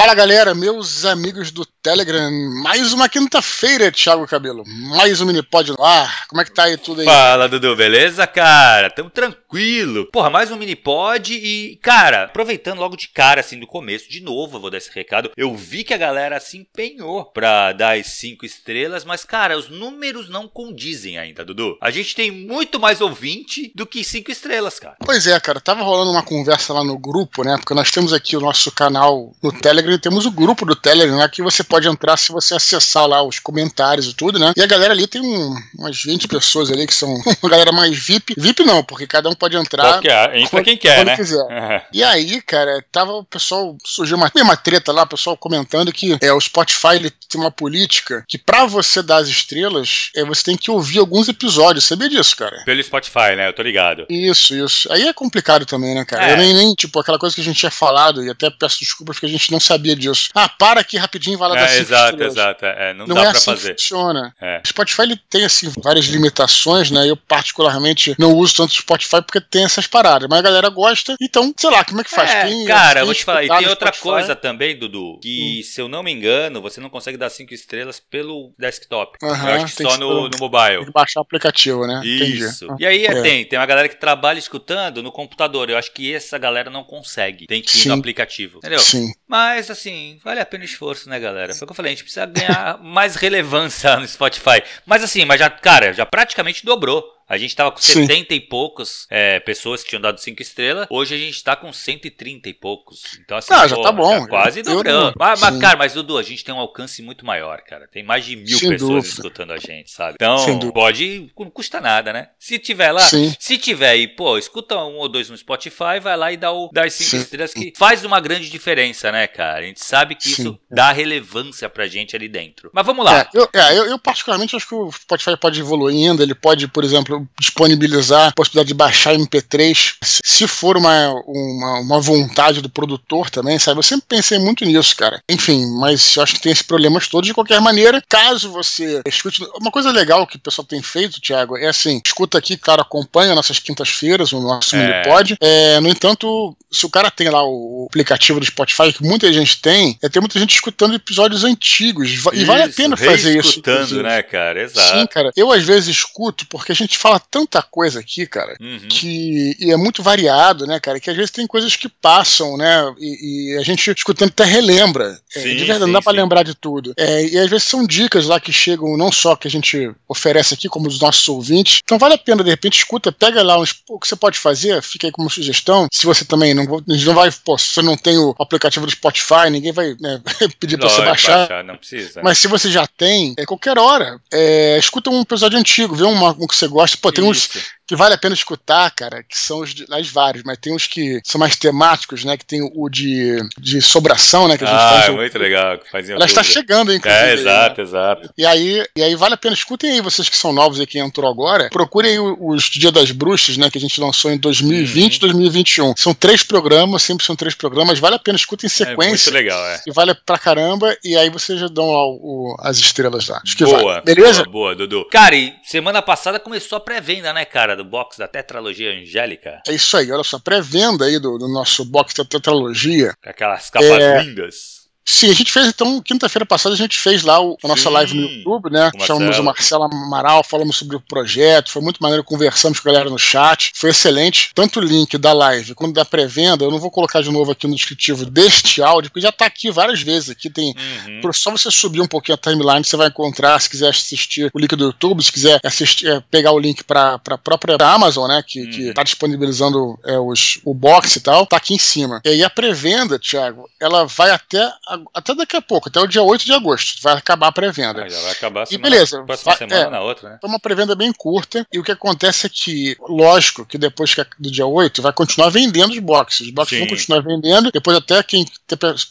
Fala galera, meus amigos do Telegram, mais uma quinta-feira, Thiago Cabelo, mais um Minipod no ar, como é que tá aí tudo aí? Fala Dudu, beleza cara? Tamo tranquilo. Porra, mais um Minipod e, cara, aproveitando logo de cara, assim, do começo, de novo eu vou dar esse recado, eu vi que a galera se empenhou pra dar as 5 estrelas, mas cara, os números não condizem ainda, Dudu. A gente tem muito mais ouvinte do que 5 estrelas, cara. Pois é, cara, tava rolando uma conversa lá no grupo, né, porque nós temos aqui o nosso canal no Telegram e temos o grupo do Telegram lá que você pode entrar se você acessar lá os comentários e tudo, né? E a galera ali tem um, umas 20 pessoas ali que são uma galera mais VIP. VIP não, porque cada um pode entrar. Qualquer, entra quando, quem quer, né? Quiser. Uhum. E aí, cara, tava o pessoal, surgiu uma, uma treta lá, o pessoal comentando que é, o Spotify ele tem uma política que para você dar as estrelas, é, você tem que ouvir alguns episódios. Sabia disso, cara? Pelo Spotify, né? Eu tô ligado. Isso, isso. Aí é complicado também, né, cara? É. Eu nem, nem, tipo, aquela coisa que a gente tinha falado, e até peço desculpas porque a gente não sabia disso. Ah, para aqui rapidinho e vai lá é, dar cinco Exato, exato. É, não, Não dá é pra assim fazer. que funciona. É. Spotify ele tem assim várias limitações, né? Eu particularmente não uso tanto Spotify porque tem essas paradas, mas a galera gosta. Então, sei lá, como é que faz? É, Quem- cara, quem eu vou te falar, e tem outra Spotify- coisa também, Dudu, que se eu não me engano, você não consegue dar 5 estrelas pelo desktop. Aham, eu acho que tem só que no, no mobile. Tem que baixar o aplicativo, né? Isso. Entendi. E aí É. tem, tem uma galera que trabalha escutando no computador. Eu acho que essa galera não consegue. Tem que ir Sim. no aplicativo. Entendeu? Sim. Mas assim, vale a pena o esforço, né, galera? Foi o que eu falei, a gente precisa ganhar mais relevância no Spotify. Mas assim, mas já, cara, já praticamente dobrou. A gente tava com Sim. 70 e poucos é, pessoas que tinham dado 5 estrelas. Hoje a gente tá com 130 e poucos. Então, assim, Ah, já pô, tá bom. quase Eu- dobrando. Mas, mas, cara, mas Dudu, a gente tem um alcance muito maior, cara. Tem mais de mil Sem pessoas dúvida. escutando a gente, sabe? Então, pode. Não custa nada, né? Se tiver lá, Sim. se tiver aí, pô, escuta um ou dois no Spotify, vai lá e dá, o, dá as 5 Sim. estrelas que faz uma grande diferença, né, cara? A gente sabe que Sim. isso dá relevância pra gente ali dentro. Mas vamos lá. É, eu, é, eu, eu particularmente acho que o Spotify pode evoluir ainda, ele pode, por exemplo, disponibilizar a possibilidade de baixar MP3, se- for uma, uma, uma vontade do produtor também, sabe? Eu sempre pensei muito nisso, cara. Enfim, mas eu acho que tem esses problemas todos de qualquer maneira. Caso você escute. Uma coisa legal que o pessoal tem feito, Thiago, é assim: escuta aqui, claro, acompanha nossas quintas-feiras, o nosso É. Minipod. É, no entanto, se o cara tem lá o aplicativo do Spotify, que muita gente tem, é ter muita gente escutando episódios antigos. Va- E vale a Isso, pena fazer isso. inclusive. né, cara? Exato. Sim, cara. Eu às vezes escuto porque a gente fala tanta coisa aqui, cara, Uhum. que e é muito variado, né, cara? Que às vezes tem coisas que passam, né? E, e a gente escutando até relembra. É, Sim, de verdade, sim, não dá pra sim. lembrar de tudo. É, e às vezes são dicas lá que chegam, não só que a gente oferece aqui, como dos nossos ouvintes. Então vale a pena, de repente, escuta, pega lá uns, o que você pode fazer, fica aí como sugestão. Se você também não, não vai, pô, se você não tem o aplicativo do Spotify, ninguém vai né, pedir pra você Lógico, baixar. não precisa. Mas se você já tem, é qualquer hora. É, escuta um episódio antigo, vê uma, um que você gosta. Pô, tem uns Isso. Que vale a pena escutar, cara, que são os, de, as vários, mas tem uns que são mais temáticos, né? Que tem o de, de sobração, né? Que a gente Ah, faz. é o- muito legal. Fazia Ela está chegando, inclusive. É, exato, né? exato. E aí, e aí vale a pena, escutem aí, vocês que são novos aí que entrou agora, procurem os Dia das Bruxas, né, que a gente lançou em 2020 e 2021. São três programas, sempre são três programas, vale a pena, escutem em É muito sequência. legal, é. e vale pra caramba, e aí vocês já dão lá o- o- as estrelas lá. Acho que Boa, vale. Beleza? Boa, boa, Dudu. Cara, e semana passada começou a pré-venda, né, cara, do box da Tetralogia Angélica. É isso aí, olha só, pré-venda aí do, do nosso box da tetralogia. Com aquelas capas É. lindas. Sim, a gente fez então, quinta-feira passada, a gente fez lá o, a nossa Sim, live no YouTube, né? o Chamamos o Marcelo Amaral, falamos sobre o projeto, foi muito maneiro, conversamos com a galera no chat, foi excelente. Tanto o link da live quanto da pré-venda, eu não vou colocar de novo aqui no descritivo deste áudio, porque já tá aqui várias vezes. Aqui tem. Uhum. Só você subir um pouquinho a timeline, você vai encontrar, se quiser assistir o link do YouTube, se quiser assistir, é, pegar o link para a própria Amazon, né? Que, que Uhum. tá disponibilizando é, os, o box e tal, tá aqui em cima. E aí a pré-venda, Thiago, ela vai até, a- até daqui a pouco, até o dia 8 de agosto. Vai acabar a pré-venda. Ah, já vai acabar a E semana, beleza, próxima vai- semana é. na outra, né? É uma pré-venda bem curta, e o que acontece é que, lógico, que depois do dia 8 vai continuar vendendo os boxes. Os boxes Sim. vão continuar vendendo. Depois, até quem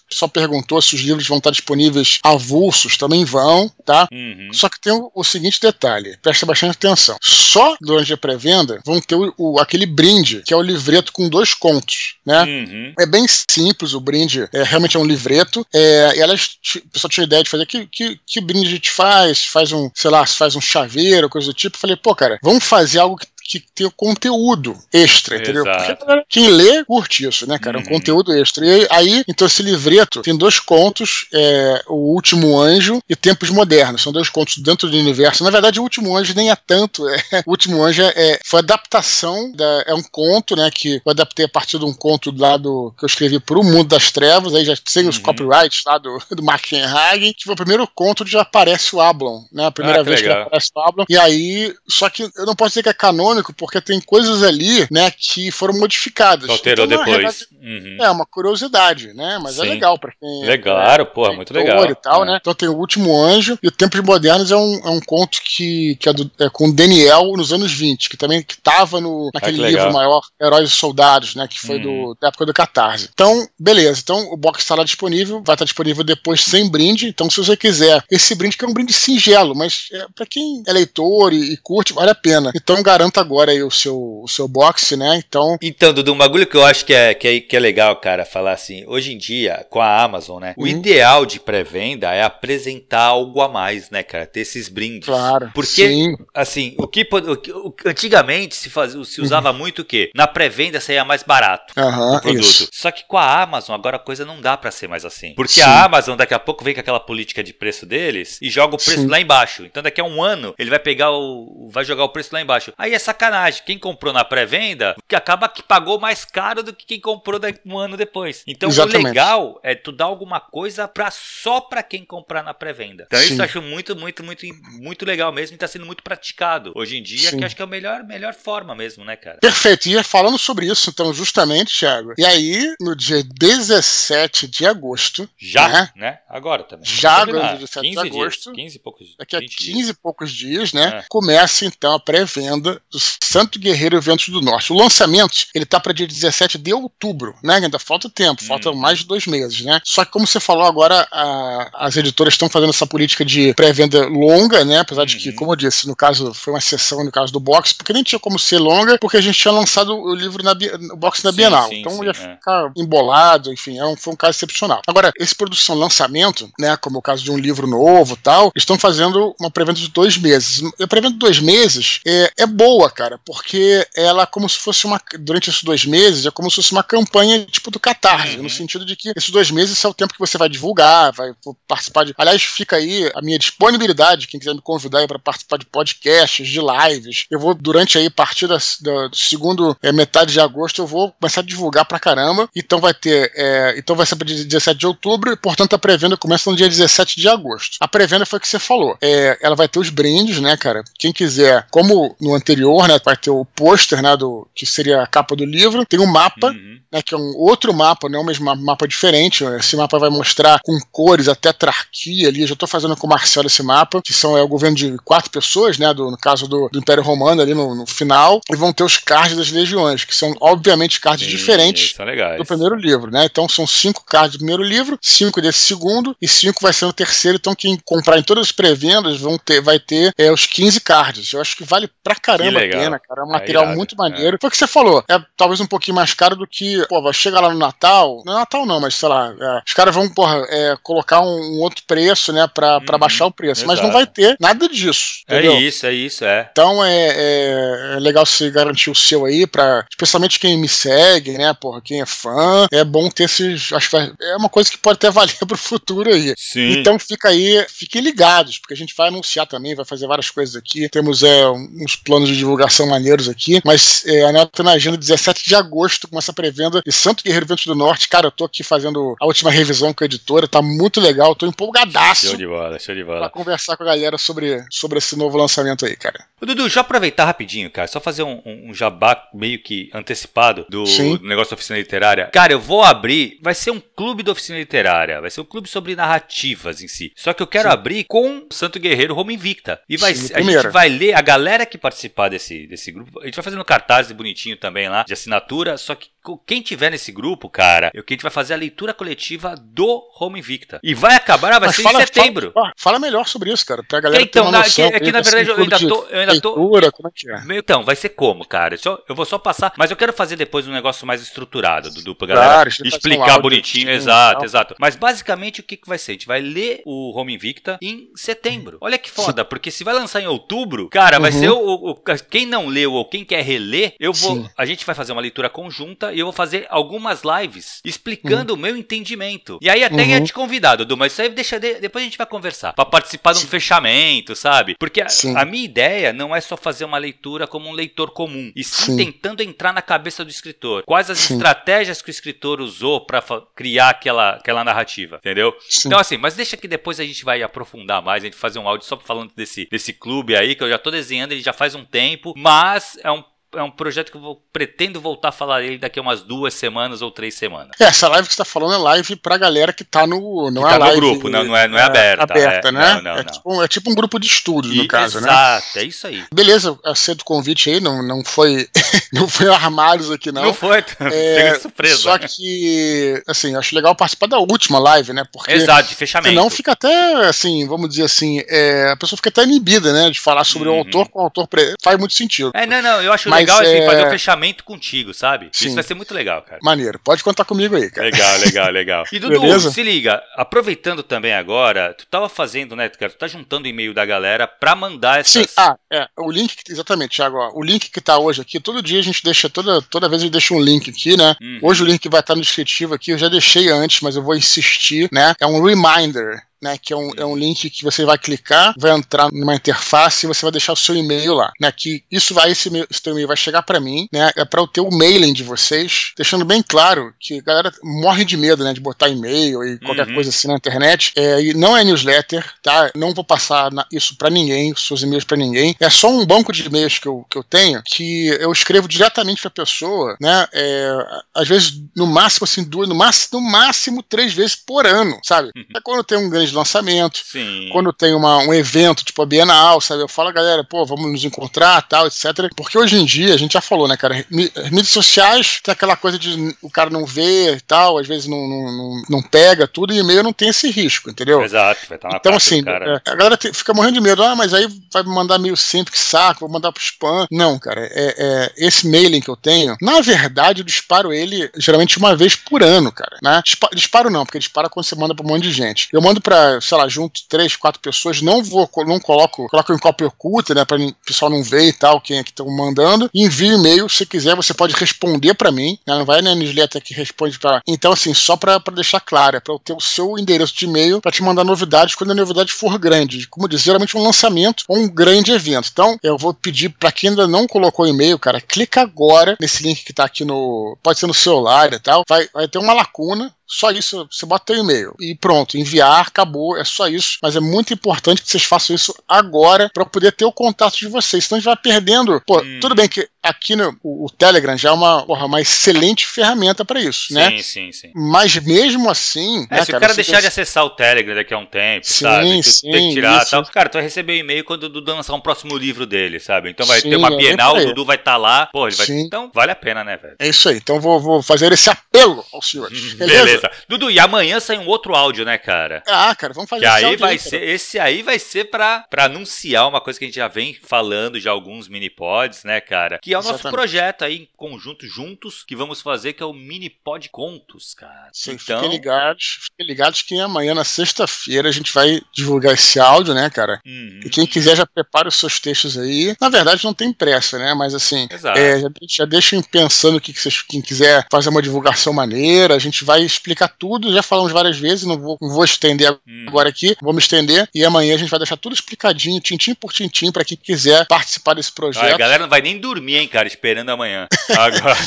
só perguntou se os livros vão estar disponíveis avulsos, também vão, tá? Uhum. Só que tem o, o seguinte detalhe, presta bastante atenção. Só durante a pré-venda vão ter o, o- aquele brinde, que é o livreto com dois contos, né? Uhum. É bem simples o brinde, é, realmente é um livreto. É, e elas, o pessoal tinha ideia de fazer que, que, que brinde a gente faz, faz um, sei lá, faz um chaveiro, coisa do tipo. Falei, pô, cara, vamos fazer algo que, que tem o conteúdo extra, entendeu? Exato. Porque quem lê curte isso, né, cara? É um Uhum. conteúdo extra. E aí, então, esse livreto tem dois contos: é, O Último Anjo e Tempos Modernos. São dois contos dentro do universo. Na verdade, O Último Anjo nem é tanto. é, o Último Anjo é, é- foi adaptação, da- é um conto, né, que eu adaptei a partir de um conto lá do, que eu escrevi pro Mundo das Trevas. Aí já os Uhum. copyrights lá do, do Mark Hagen, que foi o primeiro conto onde já aparece o Ablon, né? A primeira Ah, que vez que aparece o Ablon. E aí, só que eu não posso dizer que é canônico, porque tem coisas ali, né, que foram modificadas. Alterou Então, depois. Uhum. é uma curiosidade, né? Mas é Sim. legal pra quem. Legal, é muito leitor legal. E tal, É. né? Então tem o Último Anjo e o Tempos Modernos é um, é um conto que, que é, do- é com Daniel nos anos 20, que também que tava no, naquele Ah, que legal. livro maior, Heróis e Soldados, né? Que foi Uhum. do, da época do Catarse. Então, beleza. Então o box está lá disponível, vai estar disponível depois sem brinde. Então, se você quiser esse brinde, que é um brinde singelo, mas é, para quem é leitor e, e curte, vale a pena. Então, garanta agora aí o seu, o seu box, né? Então, Então, Dudu, um bagulho que eu acho que é, que, é, que é legal, cara, falar assim, hoje em dia, com a Amazon, né? O Uhum. ideal de pré-venda é apresentar algo a mais, né, cara? Ter esses brindes. claro. Porque, sim, assim, o que, o que- o- antigamente se, faz, se usava muito o quê? Na pré-venda saía mais barato. o produto. isso. Só que com a Amazon agora a coisa não dá pra ser mais assim. Porque Sim. a Amazon daqui a pouco vem com aquela política de preço deles e joga o preço Sim. lá embaixo. Então daqui a um ano ele vai pegar o vai jogar o preço lá embaixo. Aí é sacanagem. Quem comprou na pré-venda que acaba que pagou mais caro do que quem comprou um ano depois. Então Exatamente. o legal é tu dar alguma coisa para só pra quem comprar na pré-venda. Então isso Sim. eu acho muito muito muito muito legal mesmo e tá sendo muito praticado hoje em dia, Sim. que acho que é a melhor melhor forma mesmo, né, cara? Perfeito, e falando sobre isso, então, justamente, Thiago. E aí, no dia 17 de agosto, Já, né? né? Agora também. Já agora, 17 de 15 agosto. Dias, 15 e poucos daqui a 20 15 dias. e poucos dias, né? É. Começa então a pré-venda do Santo Guerreiro Eventos do Norte. O lançamento, ele tá para dia 17 de outubro, né? Ainda falta tempo, falta Hum. mais de dois meses, né? Só que, como você falou agora, a- as editoras estão fazendo essa política de pré-venda longa, né? Apesar de que, Uhum. como eu disse, no caso, foi uma sessão no caso do box, porque nem tinha como ser longa, porque a gente tinha lançado o livro na o box na Sim, Bienal. sim, então sim, ia é. ficar embolado, enfim, é um- foi um caso excepcional. Agora, esse produção lançamento, né? Como o caso de um livro novo e tal, estão fazendo uma pré-venda de dois meses. A pré-venda de dois meses é, é boa, cara, porque ela, como se fosse uma. Durante esses dois meses, é como se fosse uma campanha tipo do Catarse, Uhum. no sentido de que esses dois meses é o tempo que você vai divulgar, vai participar de. Aliás, fica aí a minha disponibilidade, quem quiser me convidar para participar de podcasts, de lives. Eu vou, durante aí, a partir da, da- do segundo é, metade de agosto, eu vou começar a divulgar pra caramba. Então vai ter. é, então vai ser para 17 de outubro, e portanto a pré-venda começa no dia 17 de agosto. A pré-venda foi o que você falou. É, ela vai ter os brindes, né, cara? Quem quiser, como no anterior, né? Vai ter o pôster, né? Do, que seria a capa do livro. Tem um mapa Uhum. né, que é um outro mapa, não é o mesmo ma- mapa diferente. Esse mapa vai mostrar com cores a tetrarquia ali. Eu já estou fazendo com o Marcelo esse mapa, que são é o governo de quatro pessoas, né? Do, no caso do, do Império Romano ali no, no final. E vão ter os cards das legiões, que são obviamente cards Sim, diferentes do primeiro livro, né? Então são cinco cards do primeiro livro, cinco desse segundo e cinco vai ser no terceiro. Então quem comprar em todas as pré-vendas vão ter, vai ter é, os 15 cards. Eu acho que vale pra caramba legal. pena, cara. É um É material irado, muito maneiro. Foi o que você falou. É talvez um pouquinho mais caro do que, pô, vai chegar lá no Natal. Não é Natal não, mas sei lá, é, os caras vão, porra, é, colocar um, um outro preço, né, pra, pra Uhum, baixar o preço. Mas não exato. vai ter nada disso. É Entendeu? isso, é isso, é. Então é, é- é legal você garantir o seu aí, pra, especialmente quem me segue, né? Porra, quem é fã. É bom ter esses. Acho que é uma coisa que pode até valer pro futuro aí. Sim. Então fica aí, fiquem ligados, porque a gente vai anunciar também, vai fazer várias coisas aqui. Temos é, uns planos de divulgação maneiros aqui, mas é, anota na agenda 17 de agosto com essa pré-venda de Santo Guerreiro Ventos do Norte. Cara, eu tô aqui fazendo a última revisão com a editora, tá muito legal, tô empolgadaço Show de bola, show de pra bola. conversar com a galera sobre, sobre esse novo lançamento aí, cara. Ô, Dudu, deixa eu aproveitar rapidinho, cara. Só fazer um, um- jabá meio que antecipado do, Sim. negócio da oficina literária. Cara, eu vou abrir. Vai ser um clube da oficina literária. Vai ser um clube sobre narrativas em si. Só que eu quero Sim. abrir com Santo Guerreiro Roma Invicta. E vai, Sim, a gente vai ler a galera que participar desse, desse grupo. A gente vai fazendo cartaz bonitinho também lá, de assinatura. Só que quem tiver nesse grupo, cara, o que a gente vai fazer a leitura coletiva do Home Invicta. E vai acabar, vai Mas ser fala, em setembro. Fala, fala, melhor sobre isso, cara, pra galera então, ter uma noção. Aqui, aqui na verdade, eu ainda tô. Eu ainda tô leitura, como é que é? Então, vai ser como, cara? Eu vou só passar. Mas eu quero fazer depois um negócio mais estruturado, Dudu, pra galera claro, explicar um bonitinho. Exato, exato. Mas basicamente o que, que vai ser? A gente vai ler o Home Invicta em setembro. Olha que foda, Sim. porque se vai lançar em outubro, cara, vai uhum. ser o, o, Quem não leu ou quem quer reler, eu vou. Sim. A gente vai fazer uma leitura conjunta e eu vou fazer algumas lives explicando uhum. o meu entendimento. E aí até uhum. ia te convidar, Dudu, mas isso aí deixa. De, depois a gente vai conversar. Pra participar de um Sim. fechamento, sabe? Porque a, a, minha ideia não é só fazer uma leitura como um leitor comum, e sim, sim. tentando entrar na cabeça do escritor. Quais as sim. estratégias que o escritor usou para criar aquela, aquela narrativa, entendeu? Então, assim, mas deixa que depois a gente vai aprofundar mais, a gente fazer um áudio só falando desse, desse clube aí, que eu já tô desenhando ele já faz um tempo, mas é um é um projeto que eu vou, pretendo voltar a falar dele daqui a umas duas semanas ou três semanas. É, essa live que você tá falando é live pra galera que tá no. Não que é tá live, no grupo, não, não é, não é, é aberta. Aberta, é, né? Não, não, é. Tipo, é, Tipo, um grupo de estudos, no caso, exato, né? Exato, é isso aí. Beleza, aceito o convite aí, não, não foi. não foi armários aqui, não. Não foi, é, surpresa. Só que, assim, acho legal participar da última live, né? Porque. Exato, de fechamento. Senão fica até, assim, vamos dizer assim, é, a pessoa fica até inibida, né? De falar sobre uhum. o autor com o autor. Faz muito sentido. É, não, não, eu acho Mas, legal assim, fazer o fechamento contigo, sabe? Sim. Isso vai ser muito legal, cara. Maneiro. Pode contar comigo aí, cara. Legal, legal, legal. E Dudu, Beleza? se liga, aproveitando também agora, tu tava fazendo, né, cara? Tu tá juntando o e-mail da galera pra mandar essas... Sim, ah, é. O link, exatamente, Thiago, ó, o link que tá hoje aqui, todo dia a gente deixa, toda, toda vez a gente deixa um link aqui, né? Uhum. Hoje o link vai estar no descritivo aqui, eu já deixei antes, mas eu vou insistir, né? É um reminder né, que é um, é um link que você vai clicar, vai entrar numa interface e você vai deixar o seu e-mail lá, né, que isso vai, esse, esse teu e-mail vai chegar para mim, né, é para o teu mailing de vocês, deixando bem claro que a galera morre de medo, né, de botar e-mail e qualquer uhum. coisa assim na internet, é, e não é newsletter, tá, não vou passar na, isso para ninguém, seus e-mails para ninguém, é só um banco de e-mails que eu, que eu tenho, que eu escrevo diretamente para a pessoa, né, é, às vezes no máximo assim, duas, no máximo, no máximo três vezes por ano, sabe, uhum. é quando tem um grande de lançamento. Sim. Quando tem uma, um evento, tipo a Bienal, sabe? Eu falo, galera, pô, vamos nos encontrar, tal, etc. Porque hoje em dia, a gente já falou, né, cara? Mídias sociais tem aquela coisa de o cara não vê e tal, às vezes não, não, não, pega tudo, e e-mail não tem esse risco, entendeu? Exato, vai estar na Então, assim, é, a galera fica morrendo de medo, ah, mas aí vai me mandar meio sempre, que saco, vou mandar pro spam. Não, cara, é, é, esse mailing que eu tenho, na verdade, eu disparo ele geralmente uma vez por ano, cara, né? Disparo não, porque dispara quando você manda pra um monte de gente. Eu mando pra sei lá, junto três, quatro pessoas, não vou, não coloco, coloco em cópia oculta, né, para o pessoal não ver e tal, quem é que estão mandando. Envio e-mail, se quiser, você pode responder para mim, né, não vai na newsletter que responde para. Então, assim, só para deixar claro, é para eu ter o seu endereço de e-mail para te mandar novidades quando a novidade for grande. Como dizer, geralmente um lançamento ou um grande evento. Então, eu vou pedir para quem ainda não colocou e-mail, cara, clica agora nesse link que tá aqui no. Pode ser no celular e tal. Vai, vai ter uma lacuna só isso, você bota o e-mail e pronto, enviar, acabou, é só isso. Mas é muito importante que vocês façam isso agora para poder ter o contato de vocês. Senão a gente vai perdendo. Pô, hum. tudo bem que aqui no o, o Telegram já é uma, porra, uma excelente ferramenta para isso, sim, né? Sim, sim, sim. Mas mesmo assim. É, né, se cara, o cara deixar de acessar o Telegram daqui a um tempo, sim, sabe? Tu sim, tem que tirar isso. tal. Cara, tu vai receber um e-mail quando o Dudu lançar um próximo livro dele, sabe? Então vai sim, ter uma é Bienal, o Dudu vai estar tá lá. Pô, ele vai. Então vale a pena, né, velho? É isso aí. Então vou, vou fazer esse apelo aos senhores. Beleza? Beleza. Dudu, e amanhã sai um outro áudio, né, cara? Ah, cara, vamos fazer que aí vai aí, ser, Esse aí vai ser pra, pra anunciar uma coisa que a gente já vem falando de alguns mini-pods, né, cara? Que é o Exatamente. nosso projeto aí em conjunto, juntos, que vamos fazer, que é o mini-pod contos, cara. Sim, então... fiquem ligados, fiquem ligados que amanhã, na sexta-feira, a gente vai divulgar esse áudio, né, cara? Uhum. E quem quiser já prepara os seus textos aí. Na verdade, não tem pressa, né? Mas assim, é, já, já deixem pensando que, que vocês, quem quiser fazer uma divulgação maneira, a gente vai explicar tudo, já falamos várias vezes, não vou, não vou estender hum. agora aqui, vou me estender e amanhã a gente vai deixar tudo explicadinho, tintim por tintim, para quem quiser participar desse projeto. Ah, a galera não vai nem dormir, hein, cara, esperando amanhã. Agora.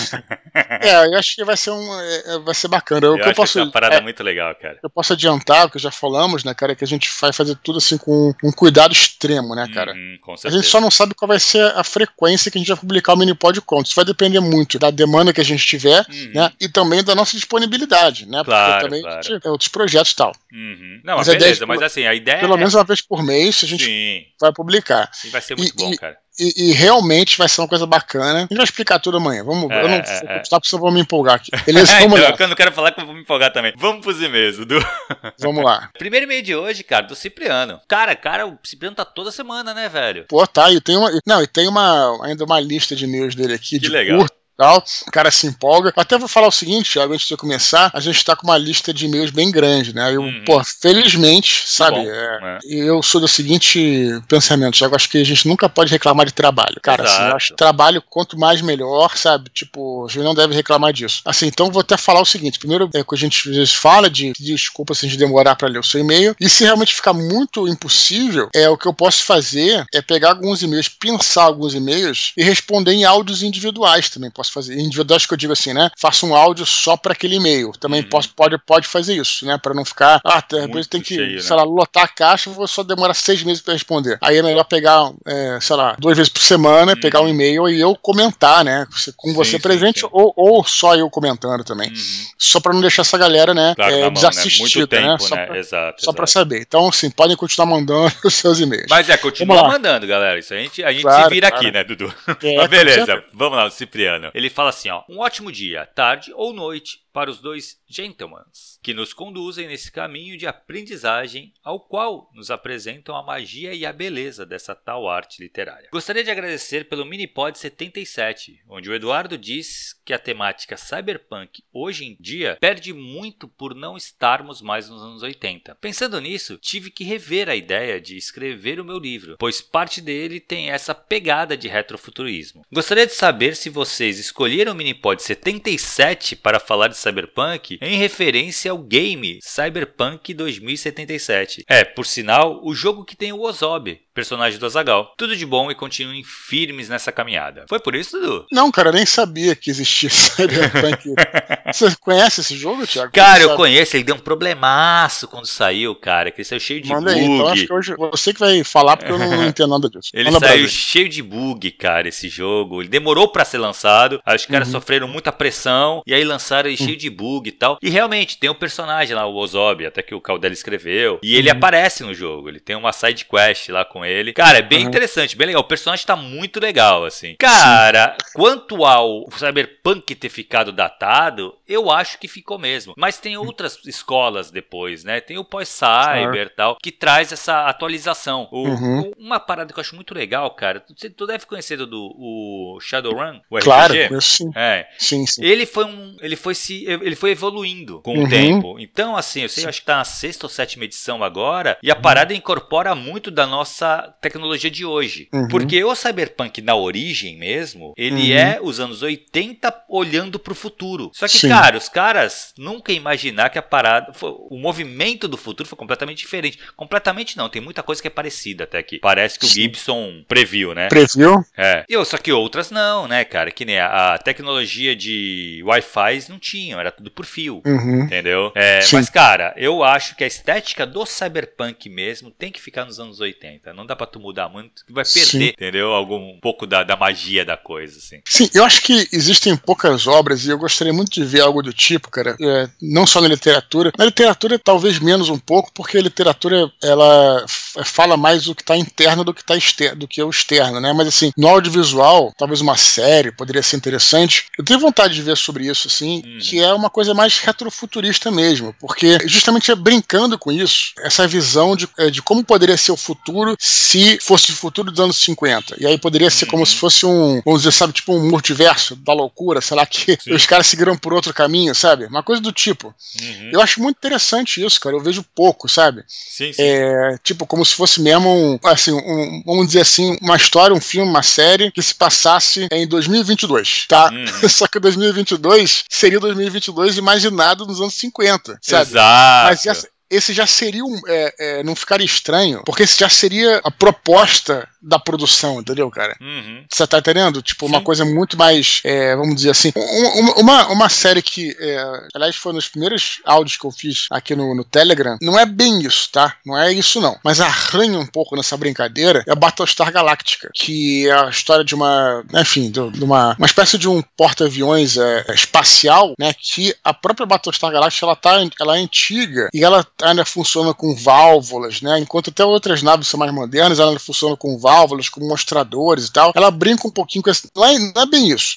é, eu acho que vai ser um, é, é vai ser bacana. Eu, eu eu posso, é uma parada é, muito legal, cara. Eu posso adiantar o que já falamos, né, cara, que a gente vai fazer tudo assim com um cuidado extremo, né, cara. Hum, a gente só não sabe qual vai ser a frequência que a gente vai publicar o Minipod Conto. Isso vai depender muito da demanda que a gente tiver, uhum. né, e também da nossa disponibilidade, né? Claro, Porque também claro. gente outros projetos e tal. Uhum. Não, Mas beleza, de mas assim, a ideia Pelo é... menos uma vez por mês a gente Sim, vai publicar. e vai ser muito E- bom, e- cara. E, e realmente vai ser uma coisa bacana. A gente vai explicar tudo amanhã. Vamos, É, eu não é, vou é. porque eu vou me empolgar aqui. Beleza? Vamos então, lá. eu não quero falar que eu vou me empolgar também. Vamos pros e-mails, Dudu. Vamos lá. Primeiro e-mail de hoje, cara, do Cipriano. Cara, cara, o Cipriano tá toda semana, né, velho? Pô, tá. E tem uma. Não, e tem uma ainda uma lista de e-mails dele aqui Que de legal. curto. Tal. O cara se empolga. Até vou falar o seguinte, Thiago, antes de começar, a gente tá com uma lista de e-mails bem grande, né? Eu, Uhum. pô, felizmente, sabe? bom, é, né? Eu sou do seguinte pensamento, Thiago. Acho que a gente nunca pode reclamar de trabalho. Cara, assim, eu Exato. acho que trabalho, quanto mais melhor, sabe? Tipo, a gente não deve reclamar disso. Assim, então vou até falar o seguinte: primeiro, é que a gente às vezes fala de desculpa se a gente demorar para ler o seu e-mail. E se realmente ficar muito impossível, é o que eu posso fazer é pegar alguns e-mails, pensar alguns e-mails e responder em áudios individuais também. Posso fazer. Individuais que eu digo assim, né? Faço um áudio só para aquele e-mail. Também Uhum. posso, pode, pode fazer isso, né? Para não ficar. Ah, de repente tem que, cheio, né? sei lá, lotar a caixa, vou só demorar seis meses para responder. Aí é melhor pegar, é, sei lá, duas vezes por semana, Uhum. pegar um e-mail e eu comentar, né? Com Sim, você sim, presente sim. Ou, ou só eu comentando também. Uhum. Só para não deixar essa galera, né? Claro, é, mão, né? desassistida, tempo, né? Só pra- Exato. só para saber. Então, assim, podem continuar mandando os seus e-mails. Mas é, continua mandando, galera. Isso a gente, a gente Claro, se vira claro. aqui, né, Dudu? É, Mas beleza, vamos lá, Cipriano. Ele fala assim, ó. Um ótimo dia, tarde ou noite para os dois gentlemans que nos conduzem nesse caminho de aprendizagem ao qual nos apresentam a magia e a beleza dessa tal arte literária. Gostaria de agradecer pelo Minipod 77, onde o Eduardo diz que a temática cyberpunk hoje em dia perde muito por não estarmos mais nos anos 80. Pensando nisso, tive que rever a ideia de escrever o meu livro, pois parte dele tem essa pegada de retrofuturismo. Gostaria de saber se vocês escolheram o Minipod 77 para falar de cyberpunk em referência ao game Cyberpunk 2077. É, por sinal, o jogo que tem o Ozob, personagem do Azagal. Tudo de bom e continuem firmes nessa caminhada. Foi por isso, Dudu? Não, cara, eu nem sabia que existia Cyberpunk. Você conhece esse jogo, Thiago? Cara, eu Sabe? conheço, ele deu um problemaço quando saiu, cara, que ele saiu cheio de Manda bug. aí, então acho que hoje você que vai falar, porque eu não, entendo nada disso. Ele Manda saiu cheio de bug, cara, esse jogo. Ele demorou pra ser lançado. Aí os caras Uhum. sofreram muita pressão. E aí lançaram ele cheio de bug e tal. E realmente, tem um personagem lá, o Ozob, até que o Caldela escreveu. E ele Uhum. aparece no jogo. Ele tem uma side quest lá com ele. Cara, é bem Uhum. interessante, bem legal. O personagem tá muito legal, assim. Cara, quanto ao Cyberpunk ter ficado datado, eu acho que ficou mesmo. Mas tem outras escolas depois, né? Tem o pós-cyber e tal, que traz essa atualização. O- Uhum. uma parada que eu acho muito legal, cara. Tu, tu deve conhecer do, o Shadowrun, o Claro, RPG. conheço sim. É. Sim, sim. Ele foi um. Ele foi se. Ele foi evoluindo com Uhum. o tempo. Então, assim, eu sei, eu acho que tá na sexta ou sétima edição agora. E a parada incorpora muito da nossa tecnologia de hoje. Uhum. Porque o Cyberpunk, na origem mesmo, ele Uhum. é os anos 80 olhando pro futuro. Só que, Sim. cara, os caras nunca imaginar que a parada. o movimento do futuro foi completamente diferente. Completamente não, tem muita coisa que é parecida até aqui. Parece que o. Gibson previu, né? Previu? É. E, só que outras não, né, cara? Que nem a, a tecnologia de Wi-Fi não tinham, era tudo por fio. Uhum. Entendeu? É, mas, cara, eu acho que a estética do cyberpunk mesmo tem que ficar nos anos 80. Não dá pra tu mudar muito, que vai perder, Sim. entendeu? Algum um pouco da, da magia da coisa, assim. Sim, eu acho que existem poucas obras e eu gostaria muito de ver algo do tipo, cara. É, não só na literatura. Na literatura, talvez menos um pouco, porque a literatura ela f- fala mais o que está interno do que tá externo, do que é o externo, né? Mas assim, no audiovisual, talvez uma série poderia ser interessante. Eu tenho vontade de ver sobre isso, assim, Uhum. que é uma coisa mais retrofuturista mesmo, porque justamente é brincando com isso, essa visão de, é, de como poderia ser o futuro se fosse o futuro dos anos 50. E aí poderia ser como Uhum. se fosse um, vamos dizer, sabe, tipo um multiverso da loucura, sei lá, que Sim. os caras seguiram por outro caminho, sabe? Uma coisa do tipo. Uhum. Eu acho muito interessante isso, cara. Eu vejo pouco, sabe? Sim, sim. É, tipo, como se fosse mesmo um, assim, um, vamos dizer assim, uma história, um filme, uma série que se passasse em 2022, tá? Uhum. Só que 2022 seria 2022 imaginado nos anos 50, sabe? Exato. Mas essa- esse já seria um. É, é, não ficaria estranho, porque esse já seria a proposta da produção, entendeu, cara? Uhum. Você tá entendendo? Tipo, uma Sim. coisa muito mais, é, vamos dizer assim, um- um- uma, uma série que, é, aliás, foi dos primeiros áudios que eu fiz aqui no, no Telegram, não é bem isso, tá? Não é isso não, mas arranha um pouco nessa brincadeira é a Battlestar Galactica, que é a história de uma, enfim, de, de uma, uma espécie de um porta-aviões é, espacial, né, que a própria Battlestar Galactica, ela, tá, ela é antiga e ela ainda funciona com válvulas, né, enquanto até outras naves são mais modernas, ela funciona com válvulas, com mostradores e tal. Ela brinca um pouquinho com esse, não é, não é bem isso,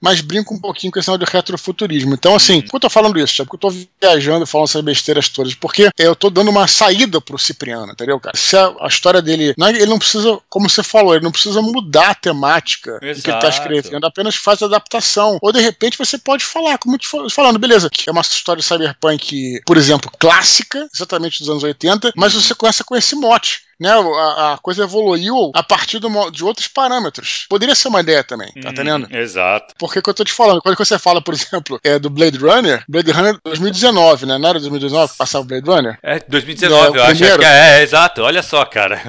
mas brinca um pouquinho com esse negócio de retrofuturismo. Então, assim, por que eu tô falando isso? É porque eu tô viajando falando essas besteiras todas, porque eu tô dando uma saída pro Cipriano, entendeu, cara? Se a, a história dele, não é- ele não precisa, como você falou, ele não precisa mudar a temática do que ele tá Exato. escrevendo, apenas faz adaptação. Ou de repente você pode falar, como eu te fa- falando, beleza, é uma história de cyberpunk, por exemplo, clássica, exatamente dos anos 80, mas você começa com esse mote. Né, a, a coisa evoluiu a partir do de outros parâmetros. Poderia ser uma ideia também, tá Uhum, entendendo? Exato. Porque que eu tô te falando, quando você fala, por exemplo, é do Blade Runner, Blade Runner 2019, né? Não era 2019 que passava o Blade Runner? É 2019, Não, eu acho. primeiro. que é, é, exato. Olha só, cara.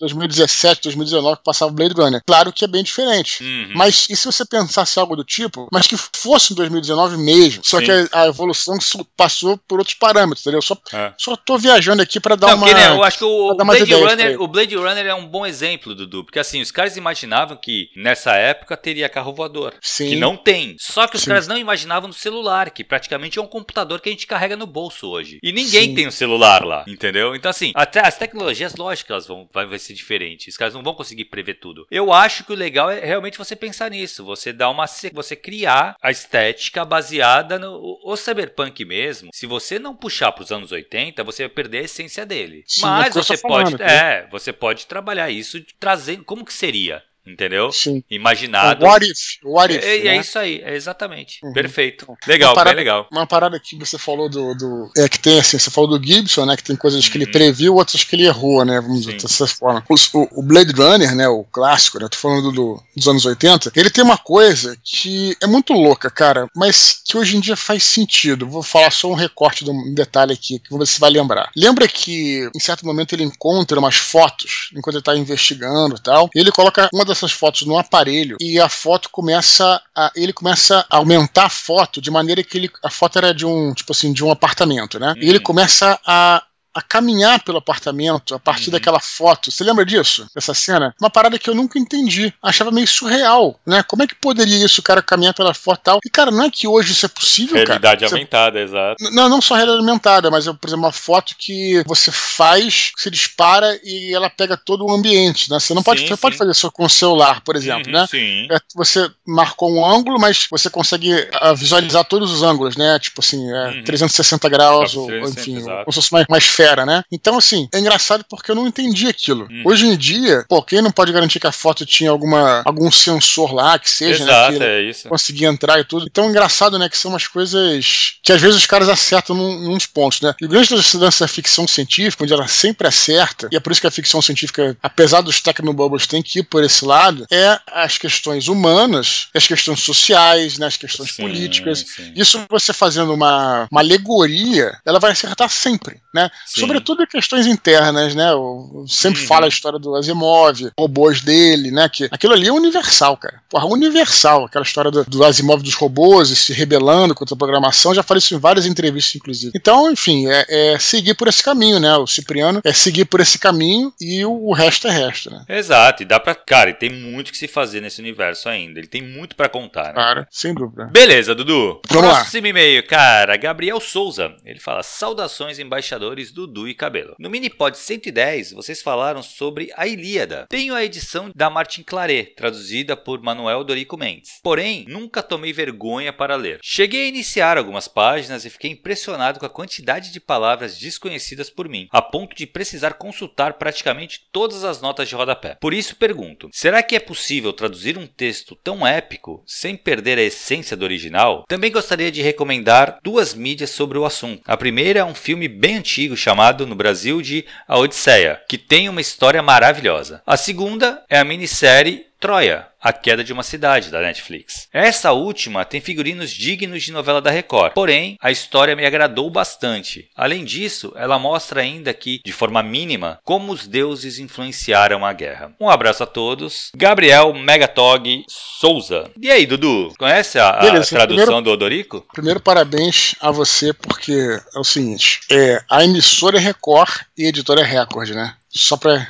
É dois- 2017, 2019 que passava o Blade Runner. Claro que é bem diferente. Uhum. Mas e se você pensasse algo do tipo, mas que fosse em 2019 mesmo? Só Sim. que a, a evolução passou por outros parâmetros, entendeu? Só, É. só tô viajando aqui pra dar Não, uma. que, né, eu acho que o, o Blade Runner, o Blade Runner é um bom exemplo, Dudu. Porque assim, os caras imaginavam que nessa época teria carro voador. Sim. Que não tem. Só que os Sim. caras não imaginavam no celular, que praticamente é um computador que a gente carrega no bolso hoje. E ninguém Sim. tem um celular lá, entendeu? Então, assim, até as tecnologias, lógico elas vão vai, vai ser diferentes. Os caras não vão conseguir prever tudo. Eu acho que o legal é realmente você pensar nisso. Você dar uma. Você criar a estética baseada no. O, cyberpunk mesmo, se você não puxar pros anos 80, você vai perder a essência dele. Sim, é Mas você falando, pode. né? É, você pode trabalhar isso trazendo. Como que seria? Entendeu? Sim. Imaginado. What if? What if? É, é né? isso aí, é exatamente. Uhum. Perfeito. Uma Legal, parada- bem legal. Uma parada que você falou do, do- É que tem assim, você falou do Gibson, né? Que tem coisas que ele Uhum. previu, outras que ele errou, né? Vamos dizer Sim. dessa forma. O, o Blade Runner, né? O clássico, né? Tô falando do- dos anos 80. Ele tem uma coisa que é muito louca, cara, mas que hoje em dia faz sentido. Vou falar só um recorte de um detalhe aqui, que se vai lembrar. Lembra que em certo momento ele encontra umas fotos enquanto ele tá investigando e tal. E ele coloca uma dessas fotos no aparelho e a foto começa a, ele começa a aumentar a foto de maneira que ele, a foto era de um tipo assim de um apartamento, né? E ele Uhum. começa a a caminhar pelo apartamento a partir Uhum. daquela foto. Você lembra disso? Dessa cena? Uma parada que eu nunca entendi. Achava meio surreal, né? Como é que poderia isso, o cara caminhar pela foto e tal? E, cara, não é que hoje isso é possível, Realidade cara. Você- aumentada, exato. não, não só realidade aumentada, mas, por exemplo, uma foto que você faz, se dispara e ela pega todo o ambiente, né? Você não pode, Sim, você sim. pode fazer isso com o celular, por exemplo, Uhum, né? Sim. É, Você marcou um ângulo, mas você consegue ah, visualizar todos os ângulos, né? Tipo assim, é, Uhum. 360 graus, Dá ou, 360, enfim, exato. como se fosse mais, mais fera, né? Então, assim, é engraçado porque eu não entendi aquilo. Uhum. Hoje em dia, pô, quem não pode garantir que a foto tinha alguma, algum sensor lá, que seja, né? Exato, que é isso. conseguir entrar e tudo. Então, engraçado, né? Que são umas coisas que às vezes os caras acertam num, nos pontos, né? E o grande lance dessa ficção científica, onde ela sempre acerta, e é por isso que a ficção científica, apesar dos tecnobubbles, tem que ir por esse lado, é as questões humanas, as questões sociais, né? As questões Sim, políticas. sim. Isso você fazendo uma, uma alegoria, ela vai acertar sempre, né? Sim. Sobretudo em questões internas, né? Eu sempre Uhum. falo a história do Asimov, robôs dele, né? Que aquilo ali é universal, cara. Porra, universal. Aquela história do, do Asimov dos robôs e se rebelando contra a programação. Já falei isso em várias entrevistas, inclusive. Então, enfim, é, é seguir por esse caminho, né? O Cipriano é seguir por esse caminho e o, o resto é resto, né? Exato, e dá pra. Cara, e tem muito que se fazer nesse universo ainda. Ele tem muito pra contar, né? Cara, sem dúvida. Beleza, Dudu. Vamos lá. Próximo e-mail, cara. Gabriel Souza. Ele fala: Saudações, embaixadores Dudu e Cabelo. No Minipod 110, vocês falaram sobre a Ilíada. Tenho a edição da Martin Claret, traduzida por Manuel Dorico Mendes. Porém, nunca tomei vergonha para ler. Cheguei a iniciar algumas páginas e fiquei impressionado com a quantidade de palavras desconhecidas por mim, a ponto de precisar consultar praticamente todas as notas de rodapé. Por isso pergunto: será que é possível traduzir um texto tão épico sem perder a essência do original? Também gostaria de recomendar duas mídias sobre o assunto. A primeira é um filme bem antigo chamado no Brasil de A Odisseia, que tem uma história maravilhosa. A segunda é a minissérie Troia, A Queda de uma Cidade, da Netflix. Essa última tem figurinos dignos de novela da Record, porém, a história me agradou bastante. Além disso, ela mostra ainda que, de forma mínima, como os deuses influenciaram a guerra. Um abraço a todos. Gabriel Megatog Souza. E aí, Dudu? Conhece a, a Beleza, tradução primeiro- do Odorico? Primeiro, parabéns a você, porque é o seguinte: é, a emissora é Record e a editora é Record, né? Só pra,